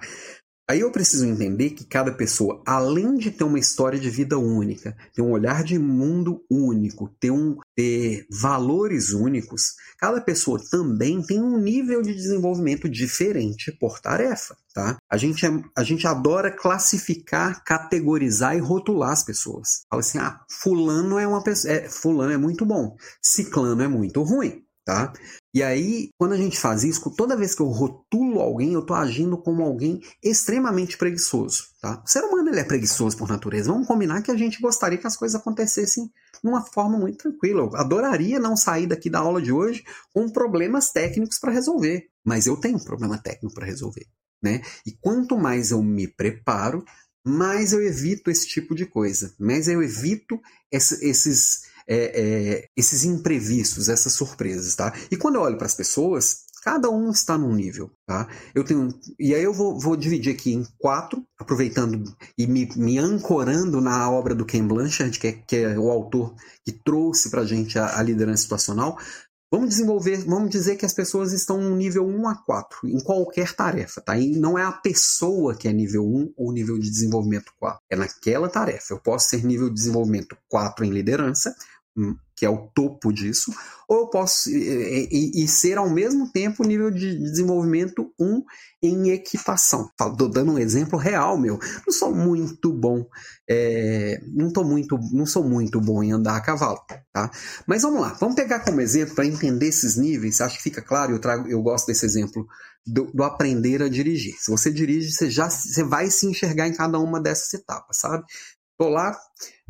Aí eu preciso entender que cada pessoa, além de ter uma história de vida única, ter um olhar de mundo único, ter, um, ter valores únicos, cada pessoa também tem um nível de desenvolvimento diferente por tarefa. Tá? A, gente é, a gente adora classificar, categorizar e rotular as pessoas. Fala assim: ah, fulano é uma pessoa. É, fulano é muito bom, ciclano é muito ruim. Tá? E aí, quando a gente faz isso, toda vez que eu rotulo alguém, eu estou agindo como alguém extremamente preguiçoso. Tá? O ser humano ele é preguiçoso por natureza. Vamos combinar que a gente gostaria que as coisas acontecessem de uma forma muito tranquila. Eu adoraria não sair daqui da aula de hoje com problemas técnicos para resolver. Mas eu tenho um problema técnico para resolver. Né? E quanto mais eu me preparo, mais eu evito esse tipo de coisa. Mais eu evito esse, esses é, é, esses imprevistos, essas surpresas, tá? E quando eu olho para as pessoas, cada um está num nível, tá? Eu tenho e aí eu vou, vou dividir aqui em quatro, aproveitando e me, me ancorando na obra do Ken Blanchard, que é, que é o autor que trouxe para a gente a liderança situacional. Vamos desenvolver, vamos dizer que as pessoas estão no nível 1 a 4 em qualquer tarefa, tá? E não é a pessoa que é nível 1 ou nível de desenvolvimento 4, é naquela tarefa. Eu posso ser nível de desenvolvimento 4 em liderança, que é o topo disso, ou eu posso e, e, e ser ao mesmo tempo nível de desenvolvimento 1 em equitação. Estou dando um exemplo real, meu. Não sou muito bom, é, não tô muito, não sou muito bom em andar a cavalo, tá? Mas vamos lá, vamos pegar como exemplo para entender esses níveis. Acho que fica claro. Eu trago, eu gosto desse exemplo do, do, aprender a dirigir. Se você dirige, você já você vai se enxergar em cada uma dessas etapas, sabe? Tô lá,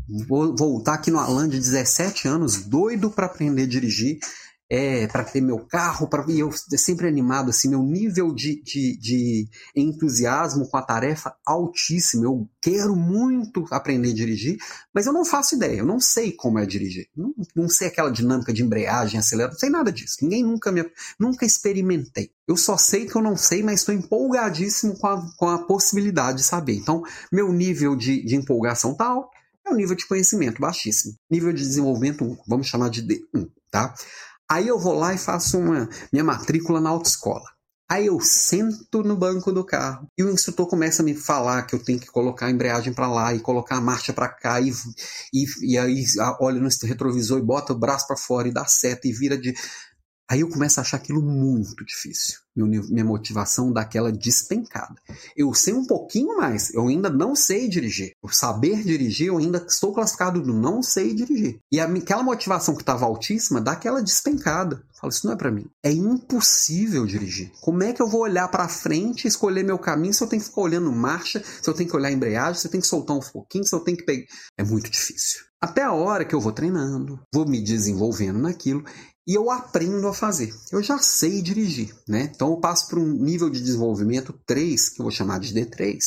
Vou voltar aqui no Alan de 17 anos, doido para aprender a dirigir, é, para ter meu carro, para eu sempre animado assim, meu nível de, de, de, entusiasmo com a tarefa altíssimo. Eu quero muito aprender a dirigir, mas eu não faço ideia, eu não sei como é dirigir, não, não sei aquela dinâmica de embreagem, aceleração, não sei nada disso. Ninguém nunca me, nunca experimentei. Eu só sei que eu não sei, mas estou empolgadíssimo com a, com a possibilidade de saber. Então, meu nível de, de empolgação tá alto um nível de conhecimento baixíssimo. Nível de desenvolvimento 1, vamos chamar de D1, tá? Aí eu vou lá e faço uma minha matrícula na autoescola. Aí eu sento no banco do carro e o instrutor começa a me falar que eu tenho que colocar a embreagem para lá e colocar a marcha para cá e, e, e aí olha no retrovisor e bota o braço para fora e dá seta e vira de Aí eu começo a achar aquilo muito difícil. minha motivação daquela despencada. Eu sei um pouquinho mais, eu ainda não sei dirigir. O saber dirigir, eu ainda estou classificado do não sei dirigir. E aquela motivação que estava altíssima, dá aquela despencada. Eu falo, isso não é para mim. É impossível dirigir. Como é que eu vou olhar para frente e escolher meu caminho se eu tenho que ficar olhando marcha, se eu tenho que olhar embreagem, se eu tenho que soltar um pouquinho, se eu tenho que pegar. É muito difícil. Até a hora que eu vou treinando, vou me desenvolvendo naquilo e eu aprendo a fazer. Eu já sei dirigir, né? Então eu passo para um nível de desenvolvimento 3, que eu vou chamar de D3.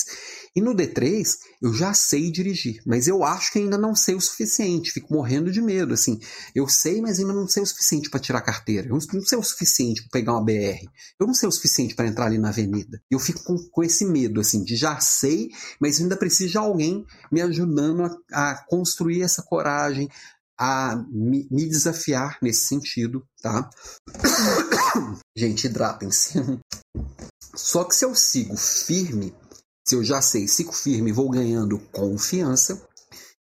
E no D3 eu já sei dirigir, mas eu acho que ainda não sei o suficiente, fico morrendo de medo, assim. Eu sei, mas ainda não sei o suficiente para tirar carteira. Eu não sei o suficiente para pegar uma BR. Eu não sei o suficiente para entrar ali na avenida. Eu fico com, com, esse medo, assim, de já sei, mas ainda preciso de alguém me ajudando a, a construir essa coragem, a me, me desafiar nesse sentido, tá? (coughs) Gente, hidratem-se. Só que se eu sigo firme, se eu já sei, sigo firme vou ganhando confiança,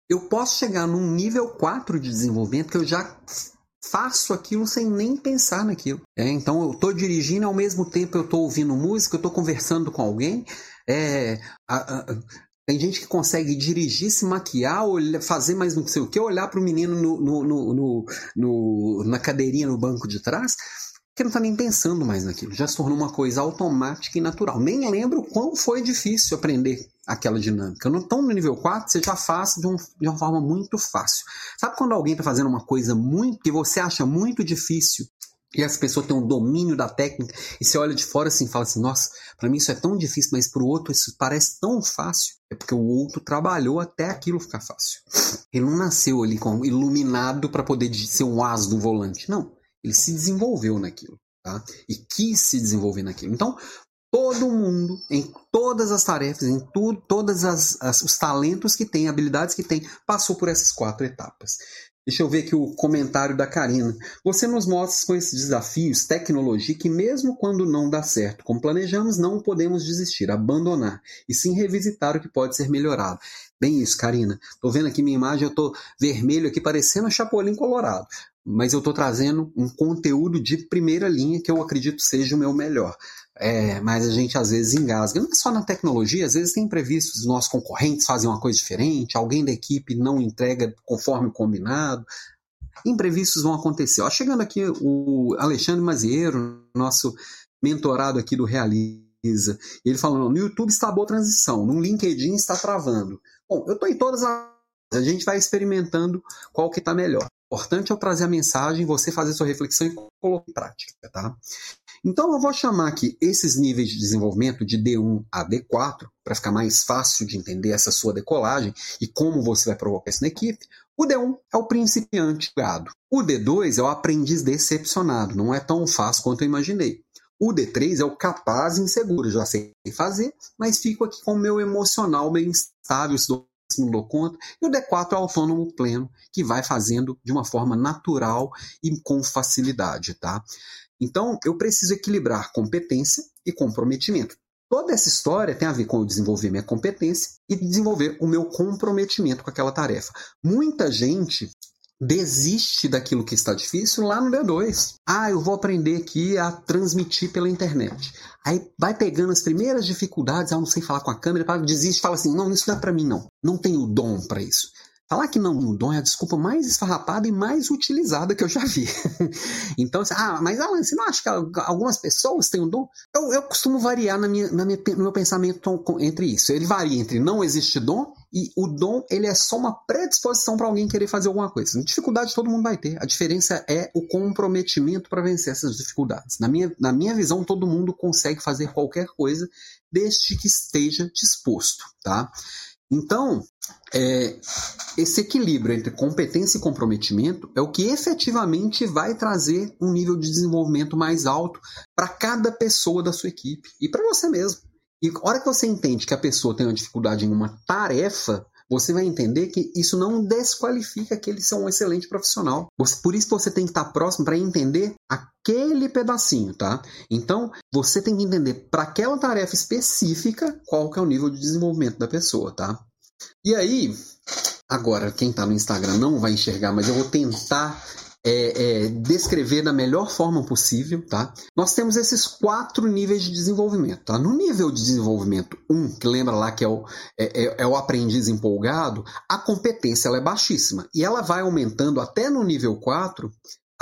eu posso chegar num nível 4 de desenvolvimento que eu já faço aquilo sem nem pensar naquilo. É, então eu estou dirigindo ao mesmo tempo eu estou ouvindo música, eu estou conversando com alguém. É, a, a, tem gente que consegue dirigir, se maquiar, fazer mais não sei o que, olhar para o menino no, no, no, no, na cadeirinha no banco de trás, que não está nem pensando mais naquilo. Já se tornou uma coisa automática e natural. Nem lembro quão foi difícil aprender aquela dinâmica. No, então, no nível 4, você já faz de, um, de uma forma muito fácil. Sabe quando alguém está fazendo uma coisa muito que você acha muito difícil e as pessoas têm um domínio da técnica e você olha de fora assim e fala assim, nossa, para mim isso é tão difícil, mas para o outro isso parece tão fácil. É porque o outro trabalhou até aquilo ficar fácil. Ele não nasceu ali com, iluminado para poder ser um as do volante. Não, ele se desenvolveu naquilo. Tá? E quis se desenvolver naquilo. Então, Todo mundo, em todas as tarefas, em tudo, todos os talentos que tem, habilidades que tem, passou por essas quatro etapas. Deixa eu ver aqui o comentário da Karina. Você nos mostra com esses desafios, tecnologia, que mesmo quando não dá certo como planejamos, não podemos desistir, abandonar, e sim revisitar o que pode ser melhorado. Bem isso, Karina. Tô vendo aqui minha imagem, eu tô vermelho aqui, parecendo um Chapolin Colorado. Mas eu tô trazendo um conteúdo de primeira linha que eu acredito seja o meu melhor. É, mas a gente às vezes engasga. Não é só na tecnologia, às vezes tem imprevistos, nossos concorrentes fazem uma coisa diferente, alguém da equipe não entrega conforme combinado. Imprevistos vão acontecer. Ó, chegando aqui o Alexandre Mazieiro, nosso mentorado aqui do Realiza. Ele falando: no YouTube está boa transição, no LinkedIn está travando. Bom, eu estou em todas as. A gente vai experimentando qual que está melhor. O importante é eu trazer a mensagem, você fazer sua reflexão e colocar em prática, tá? Então eu vou chamar aqui esses níveis de desenvolvimento de D1 a D4 para ficar mais fácil de entender essa sua decolagem e como você vai provocar isso na equipe. O D1 é o principiante gado. O D2 é o aprendiz decepcionado, não é tão fácil quanto eu imaginei. O D3 é o capaz inseguro, já sei fazer, mas fico aqui com o meu emocional bem instável, se não dou conta. E o D4 é o autônomo pleno, que vai fazendo de uma forma natural e com facilidade, tá? Então, eu preciso equilibrar competência e comprometimento. Toda essa história tem a ver com eu desenvolver minha competência e desenvolver o meu comprometimento com aquela tarefa. Muita gente desiste daquilo que está difícil lá no D2. Ah, eu vou aprender aqui a transmitir pela internet. Aí vai pegando as primeiras dificuldades, ah, não sei falar com a câmera, desiste, fala assim: "Não, isso não é para mim não. Não tenho dom para isso". Falar que não mudou é a desculpa mais esfarrapada e mais utilizada que eu já vi. (laughs) então, assim, ah, mas Alan, você não acha que algumas pessoas têm um dom? Eu, eu costumo variar na minha, na minha, no meu pensamento entre isso. Ele varia entre não existe dom e o dom ele é só uma predisposição para alguém querer fazer alguma coisa. Dificuldade todo mundo vai ter. A diferença é o comprometimento para vencer essas dificuldades. Na minha, na minha visão, todo mundo consegue fazer qualquer coisa desde que esteja disposto, tá? Então, é, esse equilíbrio entre competência e comprometimento é o que efetivamente vai trazer um nível de desenvolvimento mais alto para cada pessoa da sua equipe e para você mesmo. E a hora que você entende que a pessoa tem uma dificuldade em uma tarefa, você vai entender que isso não desqualifica que ele seja um excelente profissional. Por isso você tem que estar próximo para entender aquele pedacinho, tá? Então, você tem que entender para aquela tarefa específica qual que é o nível de desenvolvimento da pessoa, tá? E aí, agora quem está no Instagram não vai enxergar, mas eu vou tentar é, é, descrever da melhor forma possível, tá? Nós temos esses quatro níveis de desenvolvimento, tá? No nível de desenvolvimento 1, um, que lembra lá que é o, é, é, é, o aprendiz empolgado, a competência ela é baixíssima e ela vai aumentando até no nível 4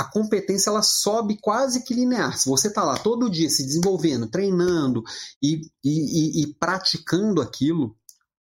a competência ela sobe quase que linear. Se você está lá todo dia se desenvolvendo, treinando e, e, e, e praticando aquilo,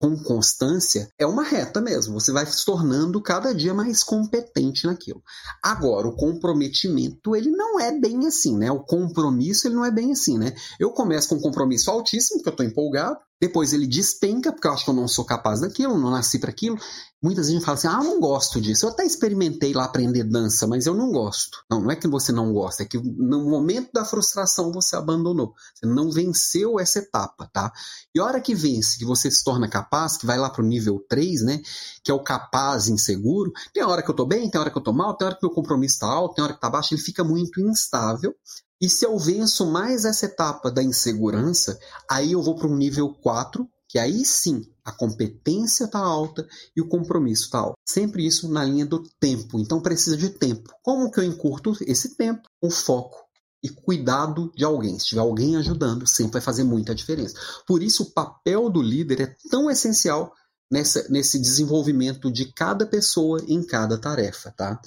com constância, é uma reta mesmo. Você vai se tornando cada dia mais competente naquilo. Agora, o comprometimento, ele não é bem assim, né? O compromisso, ele não é bem assim, né? Eu começo com um compromisso altíssimo, porque eu estou empolgado, depois ele despenca, porque eu acho que eu não sou capaz daquilo, não nasci para aquilo. Muitas vezes fala assim: ah, eu não gosto disso. Eu até experimentei lá aprender dança, mas eu não gosto. Não, não é que você não gosta, é que no momento da frustração você abandonou. Você não venceu essa etapa, tá? E a hora que vence, que você se torna capaz, que vai lá pro nível 3, né? Que é o capaz inseguro. Tem hora que eu tô bem, tem hora que eu tô mal, tem hora que meu compromisso tá alto, tem hora que tá baixo, ele fica muito instável. E se eu venço mais essa etapa da insegurança, aí eu vou para um nível 4, que aí sim a competência está alta e o compromisso está alto. Sempre isso na linha do tempo. Então precisa de tempo. Como que eu encurto esse tempo? O foco e cuidado de alguém. Se tiver alguém ajudando, sempre vai fazer muita diferença. Por isso o papel do líder é tão essencial nessa, nesse desenvolvimento de cada pessoa em cada tarefa, tá?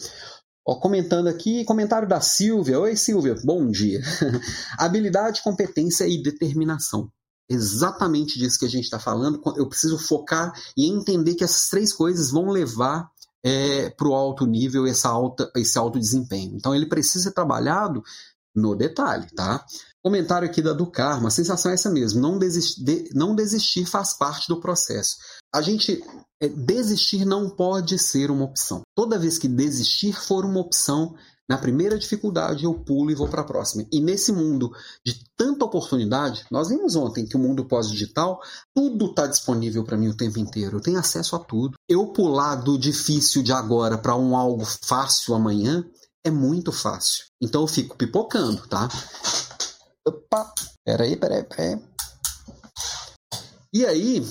Ó, comentando aqui, comentário da Silvia. Oi, Silvia, bom dia. (laughs) Habilidade, competência e determinação. Exatamente disso que a gente está falando. Eu preciso focar e entender que essas três coisas vão levar é, para o alto nível essa alta, esse alto desempenho. Então ele precisa ser trabalhado no detalhe, tá? Comentário aqui da do Karma, a sensação é essa mesmo, não desistir, de, não desistir faz parte do processo. A gente desistir não pode ser uma opção. Toda vez que desistir for uma opção, na primeira dificuldade eu pulo e vou para a próxima. E nesse mundo de tanta oportunidade, nós vimos ontem que o mundo pós-digital, tudo está disponível para mim o tempo inteiro. Eu tenho acesso a tudo. Eu pular do difícil de agora para um algo fácil amanhã é muito fácil. Então eu fico pipocando, tá? Opa, peraí, peraí, peraí. E aí,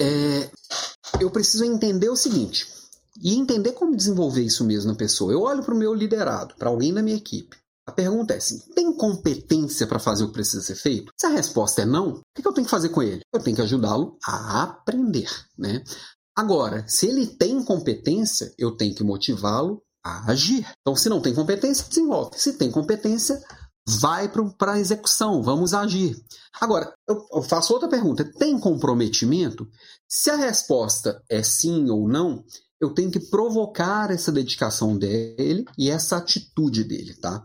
é, eu preciso entender o seguinte, e entender como desenvolver isso mesmo na pessoa. Eu olho para o meu liderado, para alguém da minha equipe. A pergunta é assim: tem competência para fazer o que precisa ser feito? Se a resposta é não, o que eu tenho que fazer com ele? Eu tenho que ajudá-lo a aprender, né? Agora, se ele tem competência, eu tenho que motivá-lo a agir. Então, se não tem competência, desenvolve. Se tem competência, vai para a execução, vamos agir. Agora, eu faço outra pergunta: tem comprometimento? Se a resposta é sim ou não, eu tenho que provocar essa dedicação dele e essa atitude dele, tá?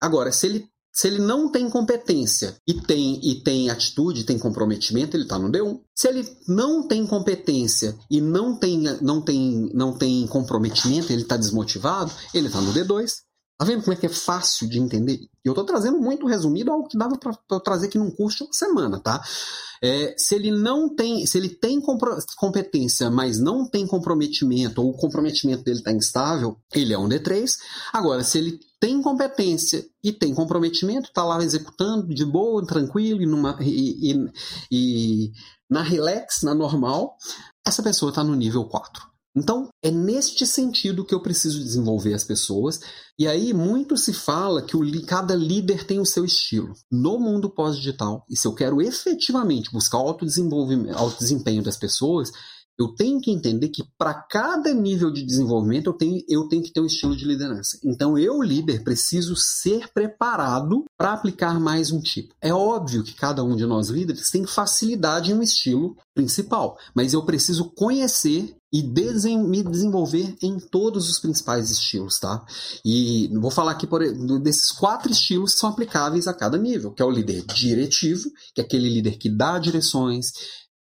Agora, se ele, se ele não tem competência e tem, e tem atitude, tem comprometimento, ele está no D1. Se ele não tem competência e não tem, não tem, não tem comprometimento, ele está desmotivado, ele está no D2. Tá vendo como é que é fácil de entender? Eu estou trazendo muito resumido algo que dava para trazer aqui num curso de uma semana, tá? É, se ele não tem, se ele tem competência, mas não tem comprometimento, ou o comprometimento dele está instável, ele é um D3. Agora, se ele tem competência e tem comprometimento, está lá executando de boa, tranquilo, e, numa, e, e, e na relax, na normal, essa pessoa está no nível 4. Então, é neste sentido que eu preciso desenvolver as pessoas. E aí, muito se fala que o, cada líder tem o seu estilo. No mundo pós-digital, e se eu quero efetivamente buscar o autodesenvolvimento, alto desempenho das pessoas, eu tenho que entender que para cada nível de desenvolvimento eu tenho, eu tenho que ter um estilo de liderança. Então eu, líder, preciso ser preparado para aplicar mais um tipo. É óbvio que cada um de nós líderes tem facilidade em um estilo principal, mas eu preciso conhecer e me desenvolver em todos os principais estilos, tá? E vou falar aqui por, desses quatro estilos que são aplicáveis a cada nível, que é o líder diretivo, que é aquele líder que dá direções,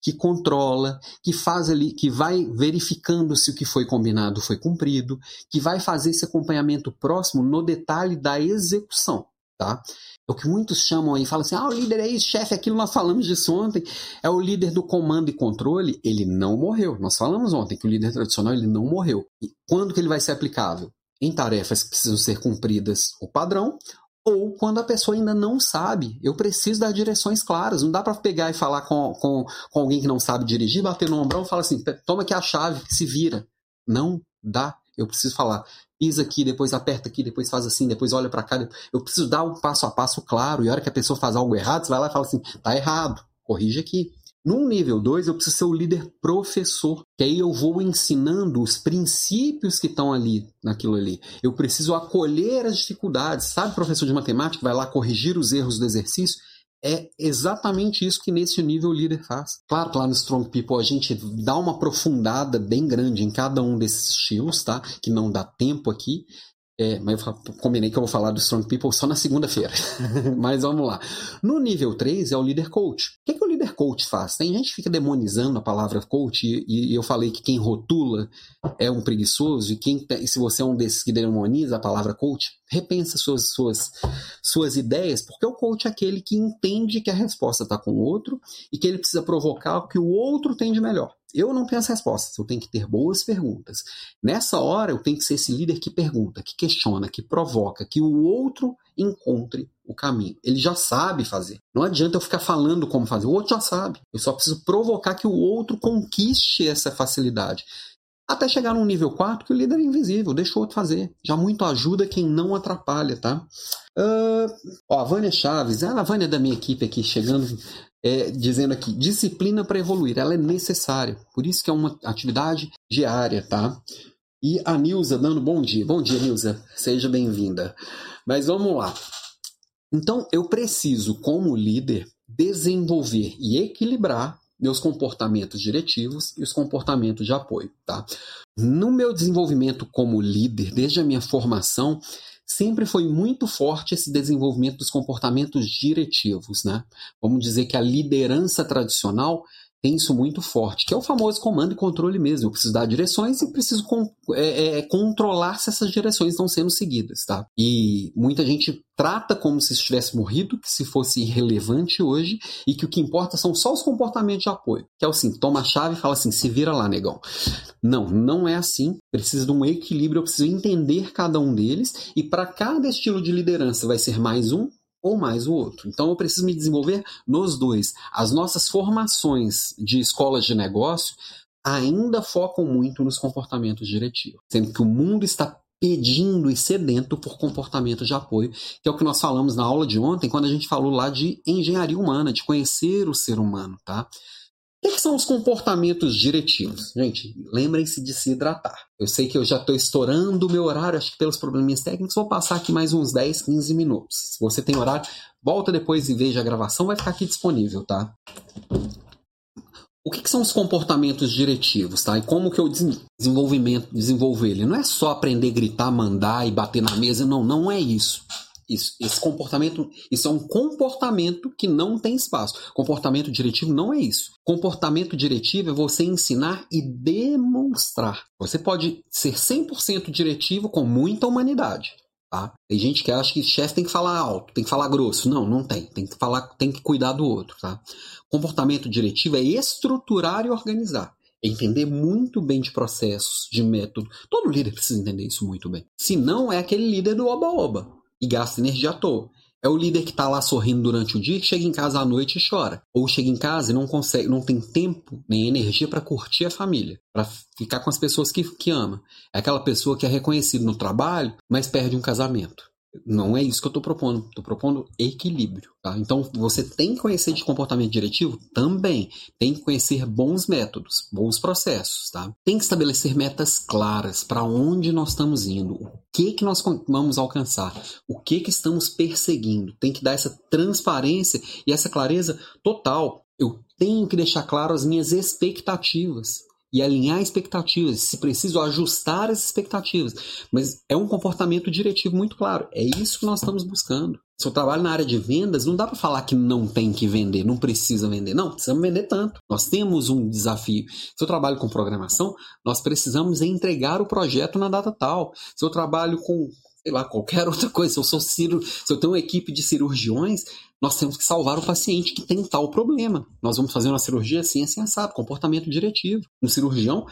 que controla, que faz ali, que vai verificando se o que foi combinado foi cumprido, que vai fazer esse acompanhamento próximo no detalhe da execução, tá? É o que muitos chamam aí, falam assim: "Ah, o líder é isso, chefe, aquilo nós falamos disso ontem". É o líder do comando e controle, ele não morreu. Nós falamos ontem que o líder tradicional ele não morreu. E quando que ele vai ser aplicável? Em tarefas que precisam ser cumpridas o padrão ou quando a pessoa ainda não sabe. Eu preciso dar direções claras. Não dá para pegar e falar com, com, com alguém que não sabe dirigir, bater no ombrão e falar assim: toma aqui a chave, se vira. Não dá. Eu preciso falar, pisa aqui, depois aperta aqui, depois faz assim, depois olha para cá. Eu preciso dar um passo a passo claro. E a hora que a pessoa faz algo errado, você vai lá e fala assim: tá errado, corrige aqui. Num nível 2, eu preciso ser o líder professor, que aí eu vou ensinando os princípios que estão ali, naquilo ali. Eu preciso acolher as dificuldades. Sabe, professor de matemática, vai lá corrigir os erros do exercício? É exatamente isso que nesse nível o líder faz. Claro que lá no Strong People a gente dá uma aprofundada bem grande em cada um desses estilos, tá? Que não dá tempo aqui. É, mas eu combinei que eu vou falar do Strong People só na segunda-feira. (laughs) mas vamos lá. No nível 3 é o líder coach. O que, é que o líder coach faz? Tem gente que fica demonizando a palavra coach e, e eu falei que quem rotula é um preguiçoso e quem se você é um desses que demoniza a palavra coach, repensa suas, suas, suas ideias, porque o coach é aquele que entende que a resposta está com o outro e que ele precisa provocar o que o outro tem de melhor. Eu não tenho as respostas, eu tenho que ter boas perguntas. Nessa hora, eu tenho que ser esse líder que pergunta, que questiona, que provoca, que o outro encontre o caminho. Ele já sabe fazer. Não adianta eu ficar falando como fazer, o outro já sabe. Eu só preciso provocar que o outro conquiste essa facilidade. Até chegar num nível 4 que o líder é invisível, deixa o outro fazer. Já muito ajuda quem não atrapalha, tá? Uh, ó, a Vânia Chaves, a Vânia da minha equipe aqui, chegando é, dizendo aqui, disciplina para evoluir, ela é necessária. Por isso que é uma atividade diária, tá? E a Nilza dando bom dia. Bom dia, Nilza. Seja bem-vinda. Mas vamos lá. Então, eu preciso, como líder, desenvolver e equilibrar meus comportamentos diretivos e os comportamentos de apoio, tá? No meu desenvolvimento como líder, desde a minha formação, sempre foi muito forte esse desenvolvimento dos comportamentos diretivos, né? Vamos dizer que a liderança tradicional isso muito forte, que é o famoso comando e controle mesmo. Eu preciso dar direções e preciso é, é, controlar se essas direções estão sendo seguidas, tá? E muita gente trata como se estivesse morrido, que se fosse irrelevante hoje, e que o que importa são só os comportamentos de apoio. Que é o assim, toma a chave e fala assim, se vira lá, negão. Não, não é assim. Precisa de um equilíbrio, eu preciso entender cada um deles, e para cada estilo de liderança vai ser mais um ou mais o outro. Então eu preciso me desenvolver nos dois. As nossas formações de escolas de negócio ainda focam muito nos comportamentos diretivos, sendo que o mundo está pedindo e sedento por comportamento de apoio, que é o que nós falamos na aula de ontem, quando a gente falou lá de engenharia humana, de conhecer o ser humano, tá? O que são os comportamentos diretivos? Gente, lembrem-se de se hidratar. Eu sei que eu já estou estourando o meu horário, acho que pelos probleminhas técnicos, vou passar aqui mais uns 10, 15 minutos. Se você tem horário, volta depois e veja a gravação, vai ficar aqui disponível, tá? O que, que, são os comportamentos diretivos, tá? E como que eu desenvolvimento, desenvolvo ele? Não é só aprender a gritar, mandar e bater na mesa, não, não é isso. Isso, esse comportamento, isso é um comportamento que não tem espaço. Comportamento diretivo não é isso. Comportamento diretivo é você ensinar e demonstrar. Você pode ser 100% diretivo com muita humanidade. Tá? Tem gente que acha que chefe tem que falar alto, tem que falar grosso. Não, não tem. Tem que falar, tem que cuidar do outro. Tá? Comportamento diretivo é estruturar e organizar entender muito bem de processos, de método. Todo líder precisa entender isso muito bem. Se não, é aquele líder do oba-oba e gasta energia à toa. É o líder que está lá sorrindo durante o dia que chega em casa à noite e chora. Ou chega em casa e não consegue, não tem tempo nem energia para curtir a família, para ficar com as pessoas que, que ama. É aquela pessoa que é reconhecida no trabalho, mas perde um casamento. Não é isso que eu estou propondo. Estou propondo equilíbrio. Tá? Então, você tem que conhecer de comportamento diretivo? Também. Tem que conhecer bons métodos, bons processos. Tá? Tem que estabelecer metas claras para onde nós estamos indo, o que, que nós vamos alcançar, o que, que estamos perseguindo. Tem que dar essa transparência e essa clareza total. Eu tenho que deixar claro as minhas expectativas e alinhar expectativas, se preciso ajustar as expectativas. Mas é um comportamento diretivo muito claro. É isso que nós estamos buscando. Se eu trabalho na área de vendas, não dá para falar que não tem que vender, não precisa vender. Não, precisamos vender tanto. Nós temos um desafio. Se eu trabalho com programação, nós precisamos entregar o projeto na data tal. Se eu trabalho com sei lá, qualquer (laughs) outra coisa. Se eu sou ciro, se eu tenho uma equipe de cirurgiões, nós temos que salvar o paciente que tem tal problema. Nós vamos fazer uma cirurgia assim, assim, assado, comportamento diretivo. Um cirurgião,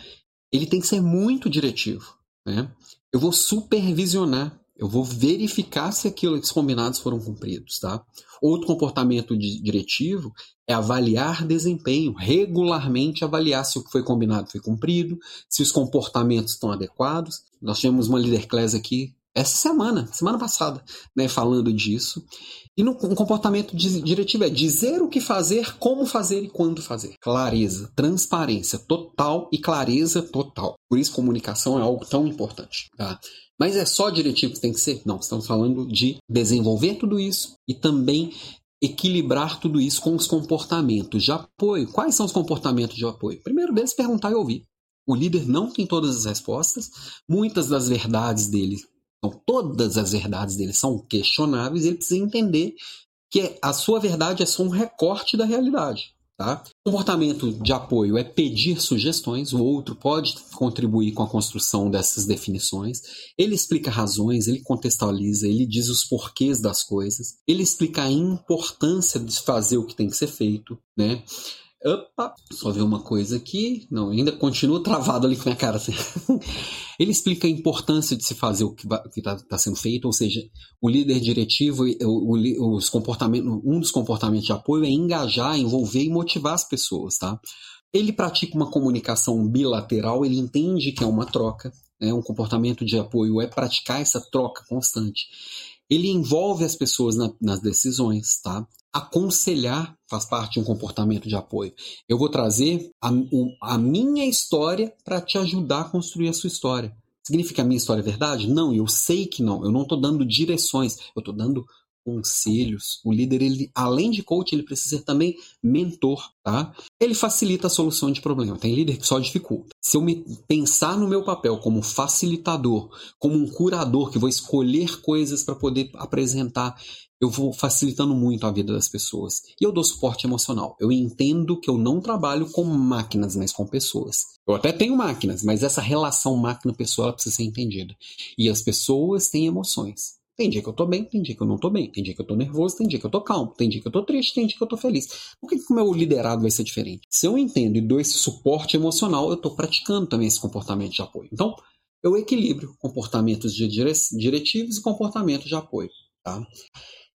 ele tem que ser muito diretivo. Né? Eu vou supervisionar, eu vou verificar se aqueles combinados foram cumpridos. Tá? Outro comportamento diretivo é avaliar desempenho, regularmente avaliar se o que foi combinado foi cumprido, se os comportamentos estão adequados. Nós tivemos uma líder class aqui essa semana, semana passada, né, falando disso. E no um comportamento diretivo é dizer o que fazer, como fazer e quando fazer. Clareza, transparência total e clareza total. Por isso, comunicação é algo tão importante. Tá? Mas é só diretivo que tem que ser? Não, estamos falando de desenvolver tudo isso e também equilibrar tudo isso com os comportamentos de apoio. Quais são os comportamentos de apoio? Primeiro deles, perguntar e ouvir. O líder não tem todas as respostas, muitas das verdades dele então, todas as verdades dele são questionáveis ele precisa entender que a sua verdade é só um recorte da realidade. Tá? O comportamento de apoio é pedir sugestões, o outro pode contribuir com a construção dessas definições. Ele explica razões, ele contextualiza, ele diz os porquês das coisas, ele explica a importância de fazer o que tem que ser feito. Né? Opa, só ver uma coisa aqui. Não, ainda continua travado ali com a minha cara. Assim. (laughs) Ele explica a importância de se fazer o que está tá sendo feito, ou seja, o líder diretivo, o, o, os comportamentos, um dos comportamentos de apoio é engajar, envolver e motivar as pessoas, tá? Ele pratica uma comunicação bilateral, ele entende que é uma troca, né? um comportamento de apoio é praticar essa troca constante. Ele envolve as pessoas na, nas decisões, tá? Aconselhar faz parte de um comportamento de apoio. Eu vou trazer a, a minha história para te ajudar a construir a sua história. Significa que a minha história é verdade? Não, eu sei que não. Eu não estou dando direções, eu estou dando conselhos. O líder, ele, além de coach, ele precisa ser também mentor, tá? Ele facilita a solução de problema. Tem líder que só dificulta. Se eu me pensar no meu papel como facilitador, como um curador que vou escolher coisas para poder apresentar, eu vou facilitando muito a vida das pessoas. E eu dou suporte emocional. Eu entendo que eu não trabalho com máquinas, mas com pessoas. Eu até tenho máquinas, mas essa relação máquina-pessoa precisa ser entendida. E as pessoas têm emoções. Tem dia que eu tô bem, tem dia que eu não tô bem, tem dia que eu tô nervoso, tem dia que eu tô calmo, tem dia que eu tô triste, tem dia que eu tô feliz. Por que, que o meu liderado vai ser diferente? Se eu entendo e dou esse suporte emocional, eu tô praticando também esse comportamento de apoio. Então, eu equilibro comportamentos de diretivos e comportamentos de apoio. Tá?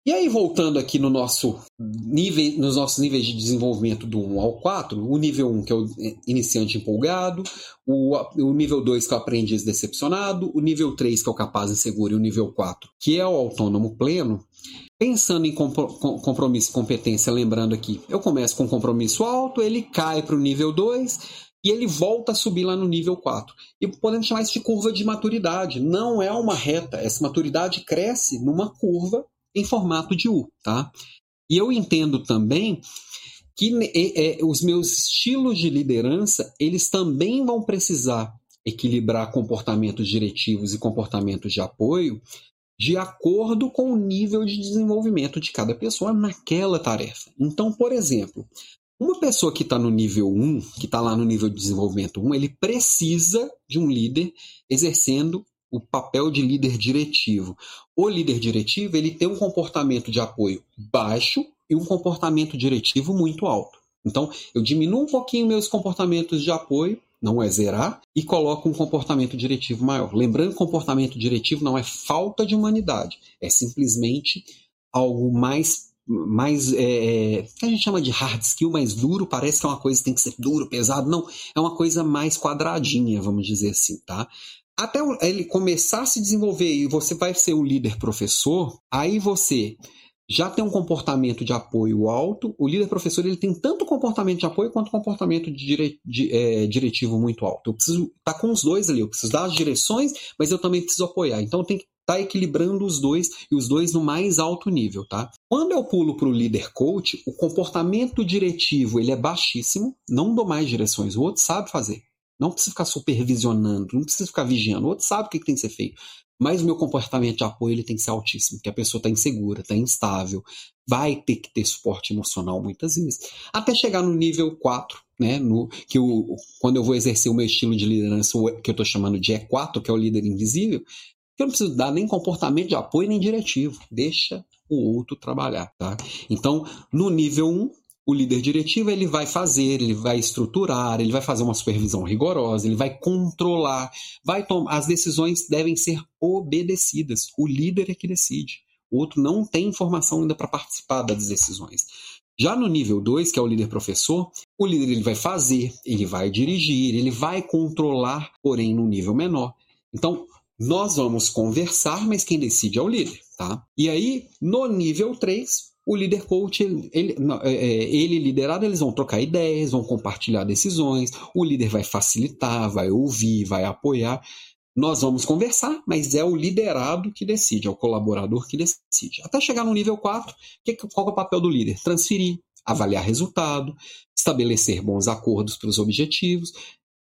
E aí, voltando aqui no nosso nível, nos nossos níveis de desenvolvimento do 1 ao 4, o nível 1, que é o iniciante empolgado, o, o nível 2, que é o aprendiz decepcionado, o nível 3, que é o capaz inseguro, e o nível 4, que é o autônomo pleno, Pensando em compromisso e competência, lembrando aqui, eu começo com compromisso alto, ele cai para o nível 2 e ele volta a subir lá no nível 4. E podemos chamar isso de curva de maturidade. Não é uma reta, essa maturidade cresce numa curva em formato de U, tá? E eu entendo também que é, é, os meus estilos de liderança, eles também vão precisar equilibrar comportamentos diretivos e comportamentos de apoio de acordo com o nível de desenvolvimento de cada pessoa naquela tarefa. Então, por exemplo, uma pessoa que está no nível 1, que está lá no nível de desenvolvimento 1, ele precisa de um líder exercendo o papel de líder diretivo. O líder diretivo ele tem um comportamento de apoio baixo e um comportamento diretivo muito alto. Então, eu diminuo um pouquinho meus comportamentos de apoio, não é zerar, e coloco um comportamento diretivo maior. Lembrando que comportamento diretivo não é falta de humanidade, é simplesmente algo mais mais é, é, que a gente chama de hard skill, mais duro, parece que é uma coisa que tem que ser duro, pesado, não, é uma coisa mais quadradinha, vamos dizer assim, tá? Até ele começar a se desenvolver e você vai ser o líder professor, aí você já tem um comportamento de apoio alto. O líder professor ele tem tanto comportamento de apoio quanto comportamento de, dire, de é, diretivo muito alto. Eu preciso estar tá com os dois ali. Eu preciso dar as direções, mas eu também preciso apoiar. Então tenho que estar tá equilibrando os dois e os dois no mais alto nível, tá? Quando eu pulo para o líder coach, o comportamento diretivo ele é baixíssimo. Não dou mais direções. O outro sabe fazer. Não precisa ficar supervisionando, não precisa ficar vigiando. O outro sabe o que tem que ser feito. Mas o meu comportamento de apoio ele tem que ser altíssimo, porque a pessoa está insegura, está instável, vai ter que ter suporte emocional muitas vezes. Até chegar no nível 4, né, no, que o, quando eu vou exercer o meu estilo de liderança, que eu estou chamando de E4, que é o líder invisível, eu não preciso dar nem comportamento de apoio nem diretivo. Deixa o outro trabalhar. Tá? Então, no nível 1, o líder diretivo ele vai fazer, ele vai estruturar, ele vai fazer uma supervisão rigorosa, ele vai controlar, vai tomar. As decisões devem ser obedecidas. O líder é que decide. O outro não tem informação ainda para participar das decisões. Já no nível 2, que é o líder professor, o líder ele vai fazer, ele vai dirigir, ele vai controlar, porém no nível menor. Então, nós vamos conversar, mas quem decide é o líder, tá? E aí, no nível 3, o líder coach, ele, é, é, ele, liderado, eles vão trocar ideias, vão compartilhar decisões, o líder vai facilitar, vai ouvir, vai apoiar. Nós vamos conversar, mas é o liderado que decide, é o colaborador que decide. Até chegar no nível 4, que, qual é o papel do líder? Transferir, avaliar resultado, estabelecer bons acordos para os objetivos.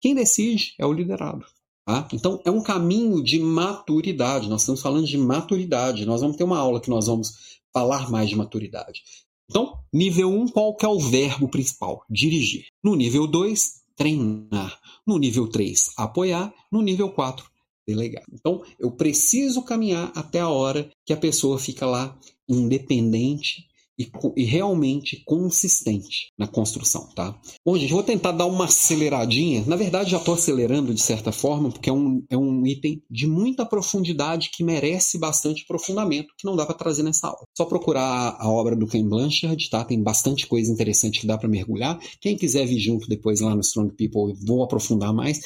Quem decide é o liderado. Tá? Então, é um caminho de maturidade. Nós estamos falando de maturidade. Nós vamos ter uma aula que nós vamos falar mais de maturidade. Então, nível 1, um, qual que é o verbo principal? Dirigir. No nível 2, treinar. No nível 3, apoiar. No nível 4, delegar. Então, eu preciso caminhar até a hora que a pessoa fica lá independente e, e, realmente consistente na construção, tá? Bom, gente, vou tentar dar uma aceleradinha. Na verdade, já estou acelerando de certa forma, porque é um, é um item de muita profundidade que merece bastante aprofundamento, que não dá para trazer nessa aula. Só procurar a obra do Ken Blanchard, tá? Tem bastante coisa interessante que dá para mergulhar. Quem quiser vir junto depois lá no Strong People, vou aprofundar mais.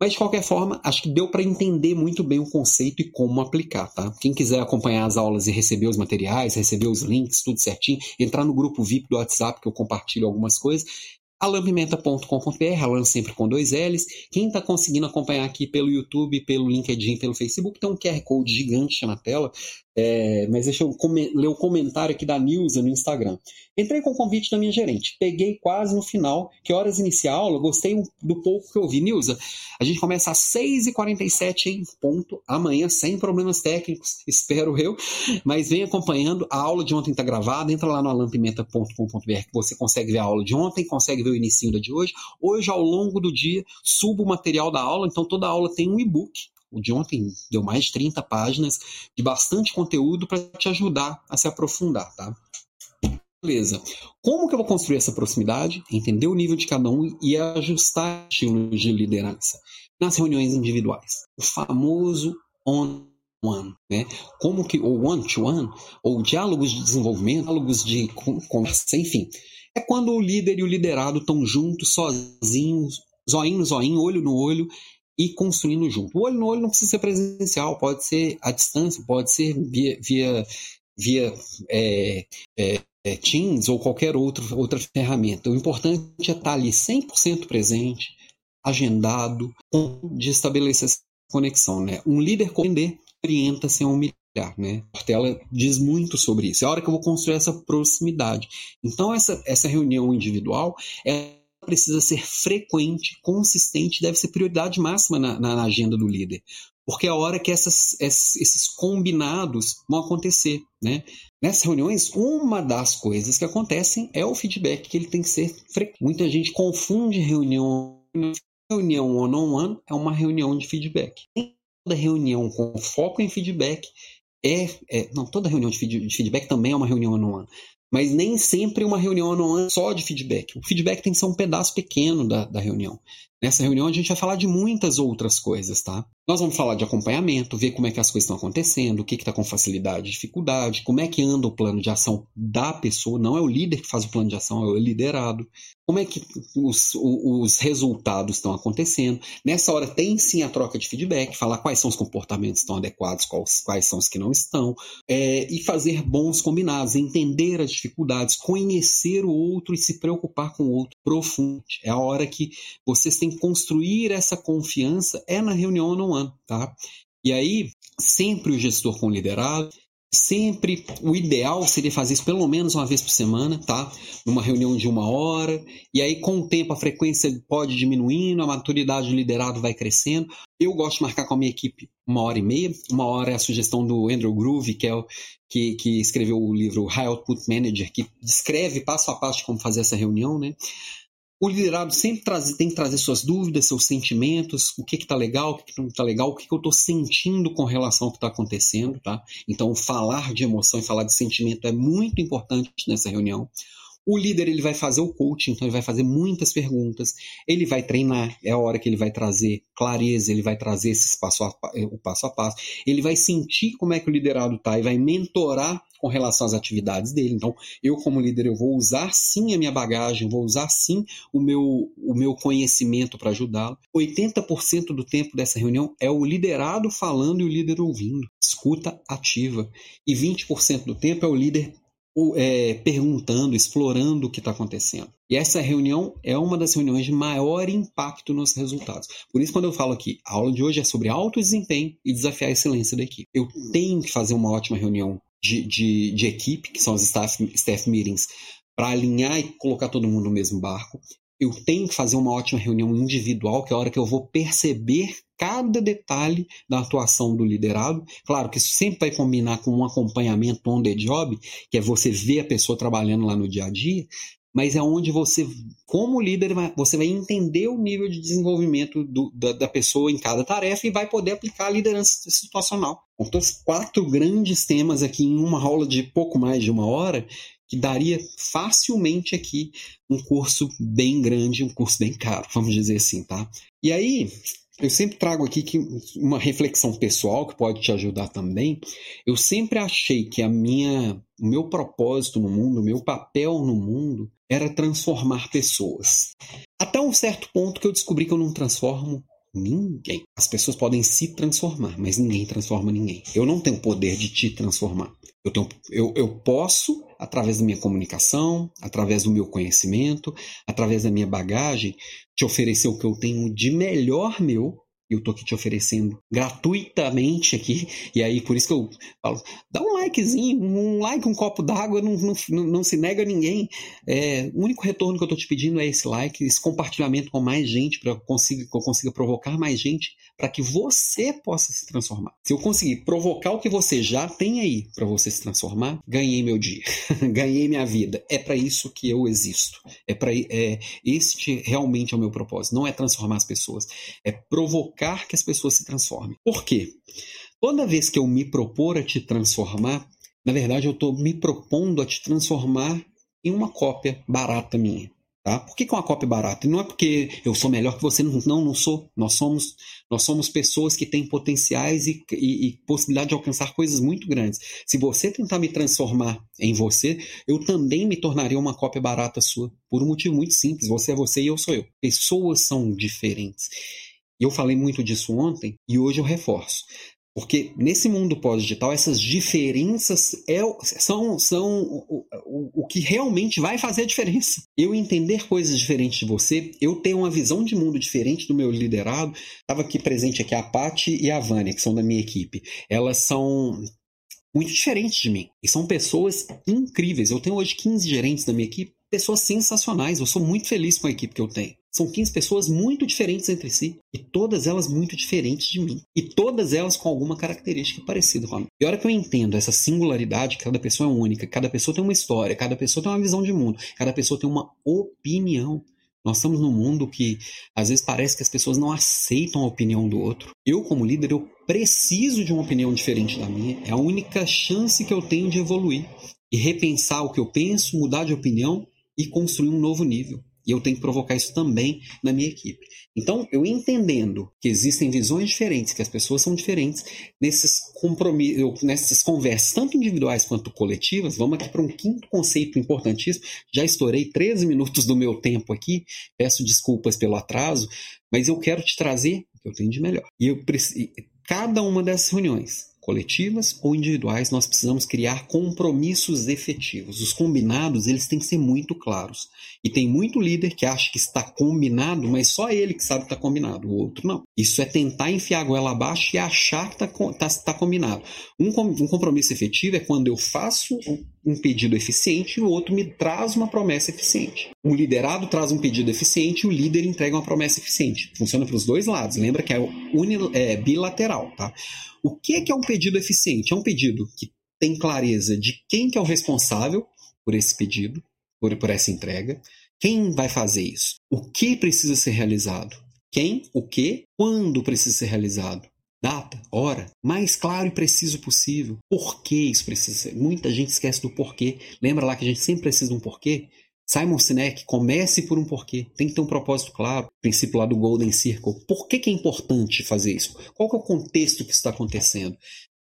Mas de qualquer forma, acho que deu para entender muito bem o conceito e como aplicar, tá? Quem quiser acompanhar as aulas e receber os materiais, receber os links, tudo certinho, entrar no grupo VIP do WhatsApp que eu compartilho algumas coisas, alampimenta.com.br, Alan sempre com dois L's. Quem está conseguindo acompanhar aqui pelo YouTube, pelo LinkedIn, pelo Facebook, tem um QR Code gigante na tela. É, mas deixa eu ler o comentário aqui da Nilza no Instagram. Entrei com o convite da minha gerente. Peguei quase no final. Que horas iniciar a aula? Gostei do pouco que eu vi. Nilza, a gente começa às 6h47 em ponto. Amanhã, sem problemas técnicos, (laughs) espero eu. Mas vem acompanhando. A aula de ontem está gravada. Entra lá no alampimenta.com.br que você consegue ver a aula de ontem, consegue ver o início da de hoje. Hoje, ao longo do dia, subo o material da aula. Então, toda aula tem um e-book o de ontem deu mais de 30 páginas de bastante conteúdo para te ajudar a se aprofundar, tá? Beleza. Como que eu vou construir essa proximidade? Entender o nível de cada um e ajustar estilos de liderança nas reuniões individuais. O famoso on one, né? Como que o one to one ou diálogos de desenvolvimento, diálogos de conversa, enfim, é quando o líder e o liderado estão juntos, sozinhos, zoinho no zoinho, olho no olho e construindo junto. O olho no olho não precisa ser presencial, pode ser à distância, pode ser via, via, via é, é, é, Teams ou qualquer outro, outra ferramenta. O importante é estar ali 100% presente, agendado, de estabelecer essa conexão. Né? Um líder compreender orienta sem humilhar. Né? Portela diz muito sobre isso. É a hora que eu vou construir essa proximidade. Então, essa, essa reunião individual é precisa ser frequente, consistente, deve ser prioridade máxima na, na agenda do líder. Porque é a hora que essas, esses combinados vão acontecer. Né? Nessas reuniões, uma das coisas que acontecem é o feedback, que ele tem que ser frequente. Muita gente confunde reunião. Reunião one-on-one é uma reunião de feedback. Toda reunião com foco em feedback é, é, não, toda reunião de, feedback também é uma reunião one-on-one, mas nem sempre uma reunião não é só de feedback. O feedback tem que ser um pedaço pequeno da, da reunião. Nessa reunião a gente vai falar de muitas outras coisas, tá? Nós vamos falar de acompanhamento, ver como é que as coisas estão acontecendo, o que está com facilidade, dificuldade, como é que anda o plano de ação da pessoa, não é o líder que faz o plano de ação, é o liderado. Como é que os, os resultados estão acontecendo. Nessa hora tem sim a troca de feedback, falar quais são os comportamentos que estão adequados, quais, quais são os que não estão, é, e fazer bons combinados, entender as dificuldades, conhecer o outro e se preocupar com o outro profundo. É a hora que vocês têm que construir essa confiança, é na reunião no ano, tá? E aí, sempre o gestor com liderado, Sempre o ideal seria fazer isso pelo menos uma vez por semana, tá? Numa reunião de uma hora. E aí, com o tempo, a frequência pode diminuindo, a maturidade do liderado vai crescendo. Eu gosto de marcar com a minha equipe uma hora e meia. Uma hora é a sugestão do Andrew Groove, que é o que, que escreveu o livro High Output Manager, que descreve passo a passo como fazer essa reunião, né? O liderado sempre traz, tem que trazer suas dúvidas, seus sentimentos, o que está legal, o que, que não está legal, o que, que eu estou sentindo com relação ao que está acontecendo, tá? Então, falar de emoção e falar de sentimento é muito importante nessa reunião. O líder ele vai fazer o coaching, então ele vai fazer muitas perguntas, ele vai treinar, é a hora que ele vai trazer clareza, ele vai trazer esses passo a, o passo a passo, ele vai sentir como é que o liderado está e vai mentorar com relação às atividades dele. Então, eu como líder eu vou usar sim a minha bagagem, vou usar sim o meu, o meu conhecimento para ajudá-lo. 80% do tempo dessa reunião é o liderado falando e o líder ouvindo, escuta ativa. E 20% do tempo é o líder é, perguntando, explorando o que está acontecendo. E essa reunião é uma das reuniões de maior impacto nos resultados. Por isso, quando eu falo aqui, a aula de hoje é sobre alto desempenho e desafiar a excelência da equipe. Eu tenho que fazer uma ótima reunião de, de, de equipe, que são as staff, staff meetings, para alinhar e colocar todo mundo no mesmo barco. Eu tenho que fazer uma ótima reunião individual, que é a hora que eu vou perceber cada detalhe da atuação do liderado. Claro que isso sempre vai combinar com um acompanhamento on the job, que é você ver a pessoa trabalhando lá no dia a dia, mas é onde você, como líder, você vai entender o nível de desenvolvimento do, da, da, pessoa em cada tarefa e vai poder aplicar a liderança situacional. Então, quatro grandes temas aqui em uma aula de pouco mais de uma hora, que daria facilmente aqui um curso bem grande, um curso bem caro, vamos dizer assim, tá? E aí, eu sempre trago aqui que uma reflexão pessoal que pode te ajudar também. Eu sempre achei que a minha, o meu propósito no mundo, o meu papel no mundo era transformar pessoas. Até um certo ponto que eu descobri que eu não transformo ninguém. As pessoas podem se transformar, mas ninguém transforma ninguém. Eu não tenho poder de te transformar. Eu, tenho, eu, eu posso, através da minha comunicação, através do meu conhecimento, através da minha bagagem, te oferecer o que eu tenho de melhor meu eu tô aqui te oferecendo gratuitamente aqui, e aí por isso que eu falo, dá um likezinho, um like, um copo d'água, não, não, não, se nega a ninguém. É, o único retorno que eu tô te pedindo é esse like, esse compartilhamento com mais gente, para que eu consiga provocar mais gente, para que você possa se transformar. Se eu conseguir provocar o que você já tem aí para você se transformar, ganhei meu dia, (laughs) ganhei minha vida. É para isso que eu existo. É para é, este realmente é o meu propósito. Não é transformar as pessoas, é provocar que as pessoas se transformem. Por quê? Toda vez que eu me propor a te transformar, na verdade eu estou me propondo a te transformar em uma cópia barata minha. Tá? Por que, que é uma cópia barata? Não é porque eu sou melhor que você, não, não sou. Nós somos, nós somos pessoas que têm potenciais e, e, e, possibilidade de alcançar coisas muito grandes. Se você tentar me transformar em você, eu também me tornaria uma cópia barata sua. Por um motivo muito simples: você é você e eu sou eu. Pessoas são diferentes. Eu falei muito disso ontem e hoje eu reforço. Porque nesse mundo pós-digital, essas diferenças é, são, são o, o, o, que realmente vai fazer a diferença. Eu entender coisas diferentes de você, eu ter uma visão de mundo diferente do meu liderado. Estava aqui presente aqui a Paty e a Vânia, que são da minha equipe. Elas são muito diferentes de mim. E são pessoas incríveis. Eu tenho hoje 15 gerentes da minha equipe, pessoas sensacionais. Eu sou muito feliz com a equipe que eu tenho. São 15 pessoas muito diferentes entre si e todas elas muito diferentes de mim. E todas elas com alguma característica parecida com a minha. E a hora que eu entendo essa singularidade, cada pessoa é única, cada pessoa tem uma história, cada pessoa tem uma visão de mundo, cada pessoa tem uma opinião. Nós estamos num mundo que às vezes parece que as pessoas não aceitam a opinião do outro. Eu, como líder, eu preciso de uma opinião diferente da minha. É a única chance que eu tenho de evoluir e repensar o que eu penso, mudar de opinião e construir um novo nível. E eu tenho que provocar isso também na minha equipe. Então, eu entendendo que existem visões diferentes, que as pessoas são diferentes, nesses compromissos, nessas conversas, tanto individuais quanto coletivas, vamos aqui para um quinto conceito importantíssimo. Já estourei 13 minutos do meu tempo aqui, peço desculpas pelo atraso, mas eu quero te trazer o que eu tenho de melhor. E eu cada uma dessas reuniões coletivas ou individuais, nós precisamos criar compromissos efetivos. Os combinados, eles têm que ser muito claros. E tem muito líder que acha que está combinado, mas só ele que sabe que está combinado, o outro não. Isso é tentar enfiar a goela abaixo e achar que está tá, tá combinado. Um, um compromisso efetivo é quando eu faço um pedido eficiente e o outro me traz uma promessa eficiente. O liderado traz um pedido eficiente e o líder entrega uma promessa eficiente. Funciona para os dois lados. Lembra que é, unil, é bilateral, tá? O que é um pedido eficiente? É um pedido que tem clareza de quem que é o responsável por esse pedido, por, por essa entrega, quem vai fazer isso, o que precisa ser realizado, quem, o que, quando precisa ser realizado, data, hora, mais claro e preciso possível. Por que isso precisa ser? Muita gente esquece do porquê. Lembra lá que a gente sempre precisa de um porquê? Simon Sinek, comece por um porquê. Tem que ter um propósito claro. O princípio lá do Golden Circle. Por que, que é importante fazer isso? Qual é o contexto que está acontecendo?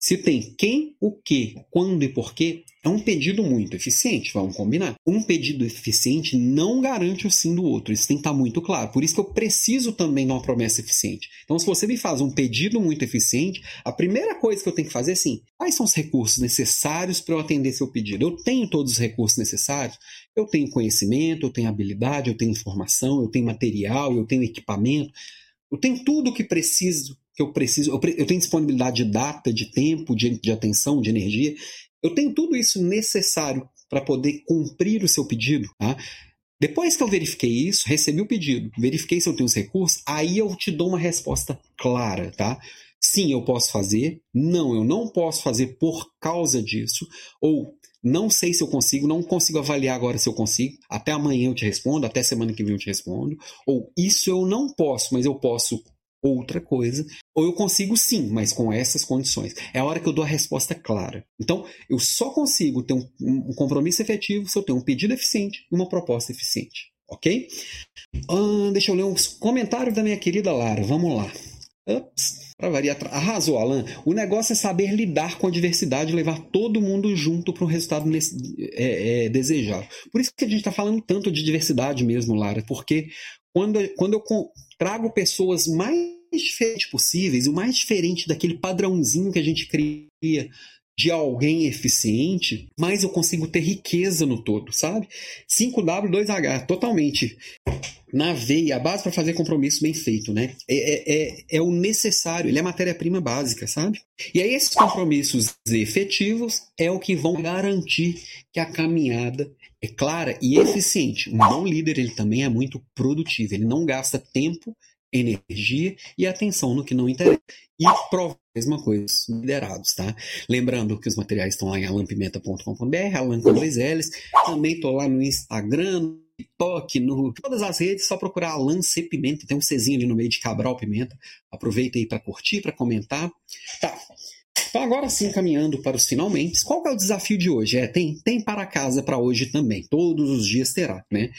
Se tem quem, o que, quando e porquê, é um pedido muito eficiente, vamos combinar. Um pedido eficiente não garante o sim do outro, isso tem que estar muito claro. Por isso que eu preciso também de uma promessa eficiente. Então, se você me faz um pedido muito eficiente, a primeira coisa que eu tenho que fazer é assim: quais são os recursos necessários para eu atender seu pedido? Eu tenho todos os recursos necessários? Eu tenho conhecimento, eu tenho habilidade, eu tenho informação, eu tenho material, eu tenho equipamento, eu tenho tudo o que preciso eu preciso. Eu, eu tenho disponibilidade de data, de tempo, de, de atenção, de energia. Eu tenho tudo isso necessário para poder cumprir o seu pedido. Tá? Depois que eu verifiquei isso, recebi o pedido, verifiquei se eu tenho os recursos, aí eu te dou uma resposta clara, tá? Sim, eu posso fazer. Não, eu não posso fazer por causa disso. Ou não sei se eu consigo, não consigo avaliar agora se eu consigo. Até amanhã eu te respondo, até semana que vem eu te respondo. Ou isso eu não posso, mas eu posso outra coisa, ou eu consigo sim, mas com essas condições. É a hora que eu dou a resposta clara. Então, eu só consigo ter um, um compromisso efetivo se eu tenho um pedido eficiente e uma proposta eficiente. Ok? Deixa eu ler uns comentários da minha querida Lara. Vamos lá. Ups, para variar. Arrasou, Alan. O negócio é saber lidar com a diversidade e levar todo mundo junto para um resultado é, é, desejado. Por isso que a gente está falando tanto de diversidade mesmo, Lara, porque quando, quando eu trago pessoas mais diferentes possíveis, o mais diferente daquele padrãozinho que a gente cria de alguém eficiente, mais eu consigo ter riqueza no todo, sabe? 5W2H, totalmente na veia, a base para fazer compromisso bem feito, né? É, é, é, é o necessário, ele é matéria-prima básica, sabe? E aí esses compromissos efetivos é o que vão garantir que a caminhada é clara e eficiente. Um bom líder, ele também é muito produtivo, ele não gasta tempo energia e atenção no que não interessa. E prova a mesma coisa, liderados, tá? Lembrando que os materiais estão lá em alampimenta.com.br, alan com dois L's. Também estou lá no Instagram, no TikTok, no todas as redes, só procurar Alan C Pimenta, tem um Czinho ali no meio de Cabral Pimenta. Aproveita aí para curtir, para comentar. Tá. Então agora sim, caminhando para os finalmente, qual é o desafio de hoje? É, tem, tem para casa para hoje também, todos os dias terá, né?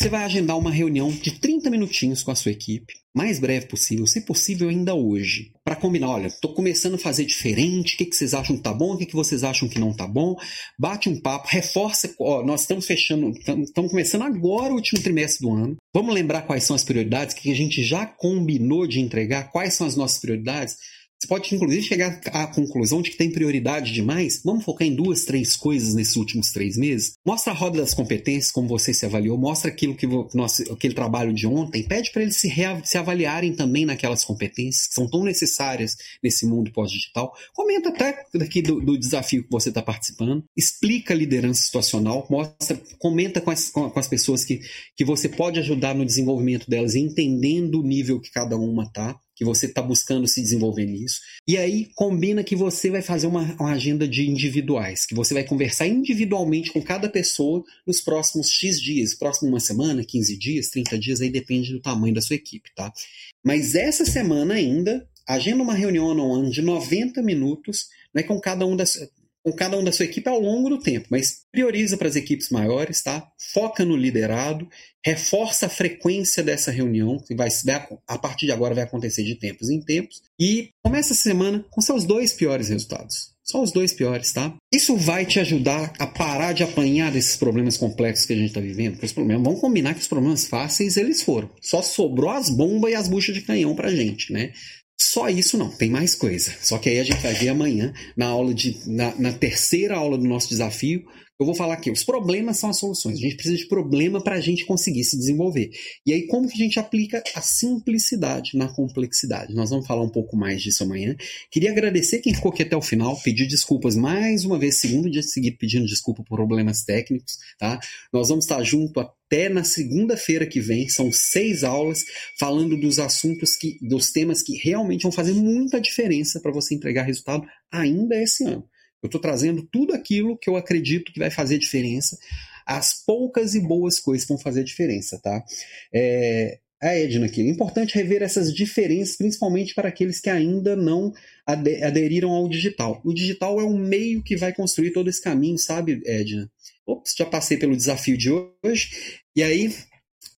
Você vai agendar uma reunião de 30 minutinhos com a sua equipe, mais breve possível, se possível ainda hoje, para combinar, olha, estou começando a fazer diferente, o que, que vocês acham que tá bom, o que, que vocês acham que não tá bom, bate um papo, reforça, ó, nós estamos fechando, estamos começando agora o último trimestre do ano, vamos lembrar quais são as prioridades, que a gente já combinou de entregar, quais são as nossas prioridades, você pode, inclusive, chegar à conclusão de que tem prioridade demais. Vamos focar em duas, três coisas nesses últimos três meses? Mostra a roda das competências, como você se avaliou. Mostra aquilo que nosso, aquele trabalho de ontem. Pede para eles se, se avaliarem também naquelas competências que são tão necessárias nesse mundo pós-digital. Comenta até daqui do, do desafio que você está participando. Explica a liderança situacional. Mostra, comenta com as, com as pessoas que, que você pode ajudar no desenvolvimento delas, entendendo o nível que cada uma está que você está buscando se desenvolver nisso. E aí combina que você vai fazer uma, uma, agenda de individuais, que você vai conversar individualmente com cada pessoa nos próximos X dias, próximo uma semana, 15 dias, 30 dias, aí depende do tamanho da sua equipe, tá? Mas essa semana ainda, agenda uma reunião one de 90 minutos, né, com cada um das com cada um da sua equipe ao longo do tempo, mas prioriza para as equipes maiores, tá? Foca no liderado, reforça a frequência dessa reunião, que vai a partir de agora vai acontecer de tempos em tempos, e começa a semana com seus dois piores resultados. Só os dois piores, tá? Isso vai te ajudar a parar de apanhar desses problemas complexos que a gente está vivendo. Porque os problemas, vamos combinar que os problemas fáceis eles foram. Só sobrou as bombas e as buchas de canhão pra gente, né? Só isso não, tem mais coisa. Só que aí a gente vai ver amanhã, na aula de. na, na terceira aula do nosso desafio, eu vou falar aqui, os problemas são as soluções. A gente precisa de problema para a gente conseguir se desenvolver. E aí, como que a gente aplica a simplicidade na complexidade? Nós vamos falar um pouco mais disso amanhã. Queria agradecer quem ficou aqui até o final, pedir desculpas mais uma vez, segundo dia seguido, pedindo desculpa por problemas técnicos, tá? Nós vamos estar junto até na segunda-feira que vem. São seis aulas falando dos assuntos que, dos temas que realmente vão fazer muita diferença para você entregar resultado ainda esse ano. Eu estou trazendo tudo aquilo que eu acredito que vai fazer diferença, as poucas e boas coisas vão fazer diferença, tá? É, a Edna aqui. É importante rever essas diferenças, principalmente para aqueles que ainda não aderiram ao digital. O digital é um meio que vai construir todo esse caminho, sabe, Edna? Ops, já passei pelo desafio de hoje. E aí,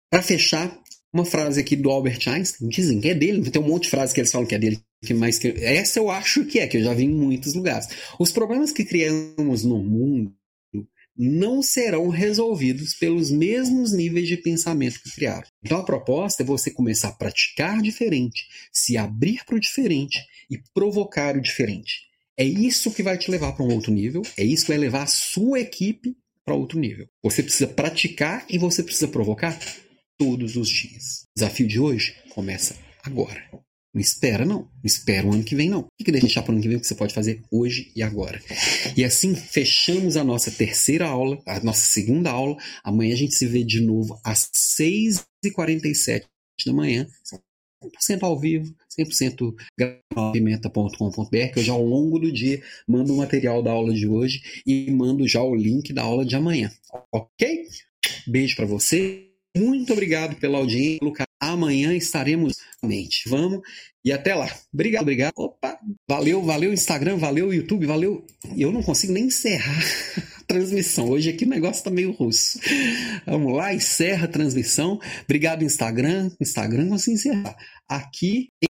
para fechar, uma frase aqui do Albert Einstein. Dizem que é dele, tem um monte de frases que eles falam que é dele. Que mais que... Essa eu acho que é, que eu já vi em muitos lugares. Os problemas que criamos no mundo não serão resolvidos pelos mesmos níveis de pensamento que criaram. Então a proposta é você começar a praticar diferente, se abrir para o diferente e provocar o diferente. É isso que vai te levar para um outro nível, é isso que vai levar a sua equipe para outro nível. Você precisa praticar e você precisa provocar todos os dias. O desafio de hoje começa agora. Não espera, não. Não espera o ano que vem, não. O que deixar para o ano que vem que você pode fazer hoje e agora? E assim fechamos a nossa terceira aula, a nossa segunda aula. Amanhã a gente se vê de novo às 6h47 da manhã. 100% ao vivo, 100% pimenta.com.br, que eu já ao longo do dia mando o material da aula de hoje e mando já o link da aula de amanhã. Ok? Beijo para você. Muito obrigado pela audiência, Lucas. Amanhã estaremos mente. Vamos e até lá. Obrigado, obrigado. Opa, valeu, valeu Instagram, valeu YouTube, valeu. Eu não consigo nem encerrar (laughs) a transmissão. Hoje aqui o negócio tá meio russo. Vamos lá, encerra a transmissão. Obrigado Instagram, Instagram, consigo encerrar. Aqui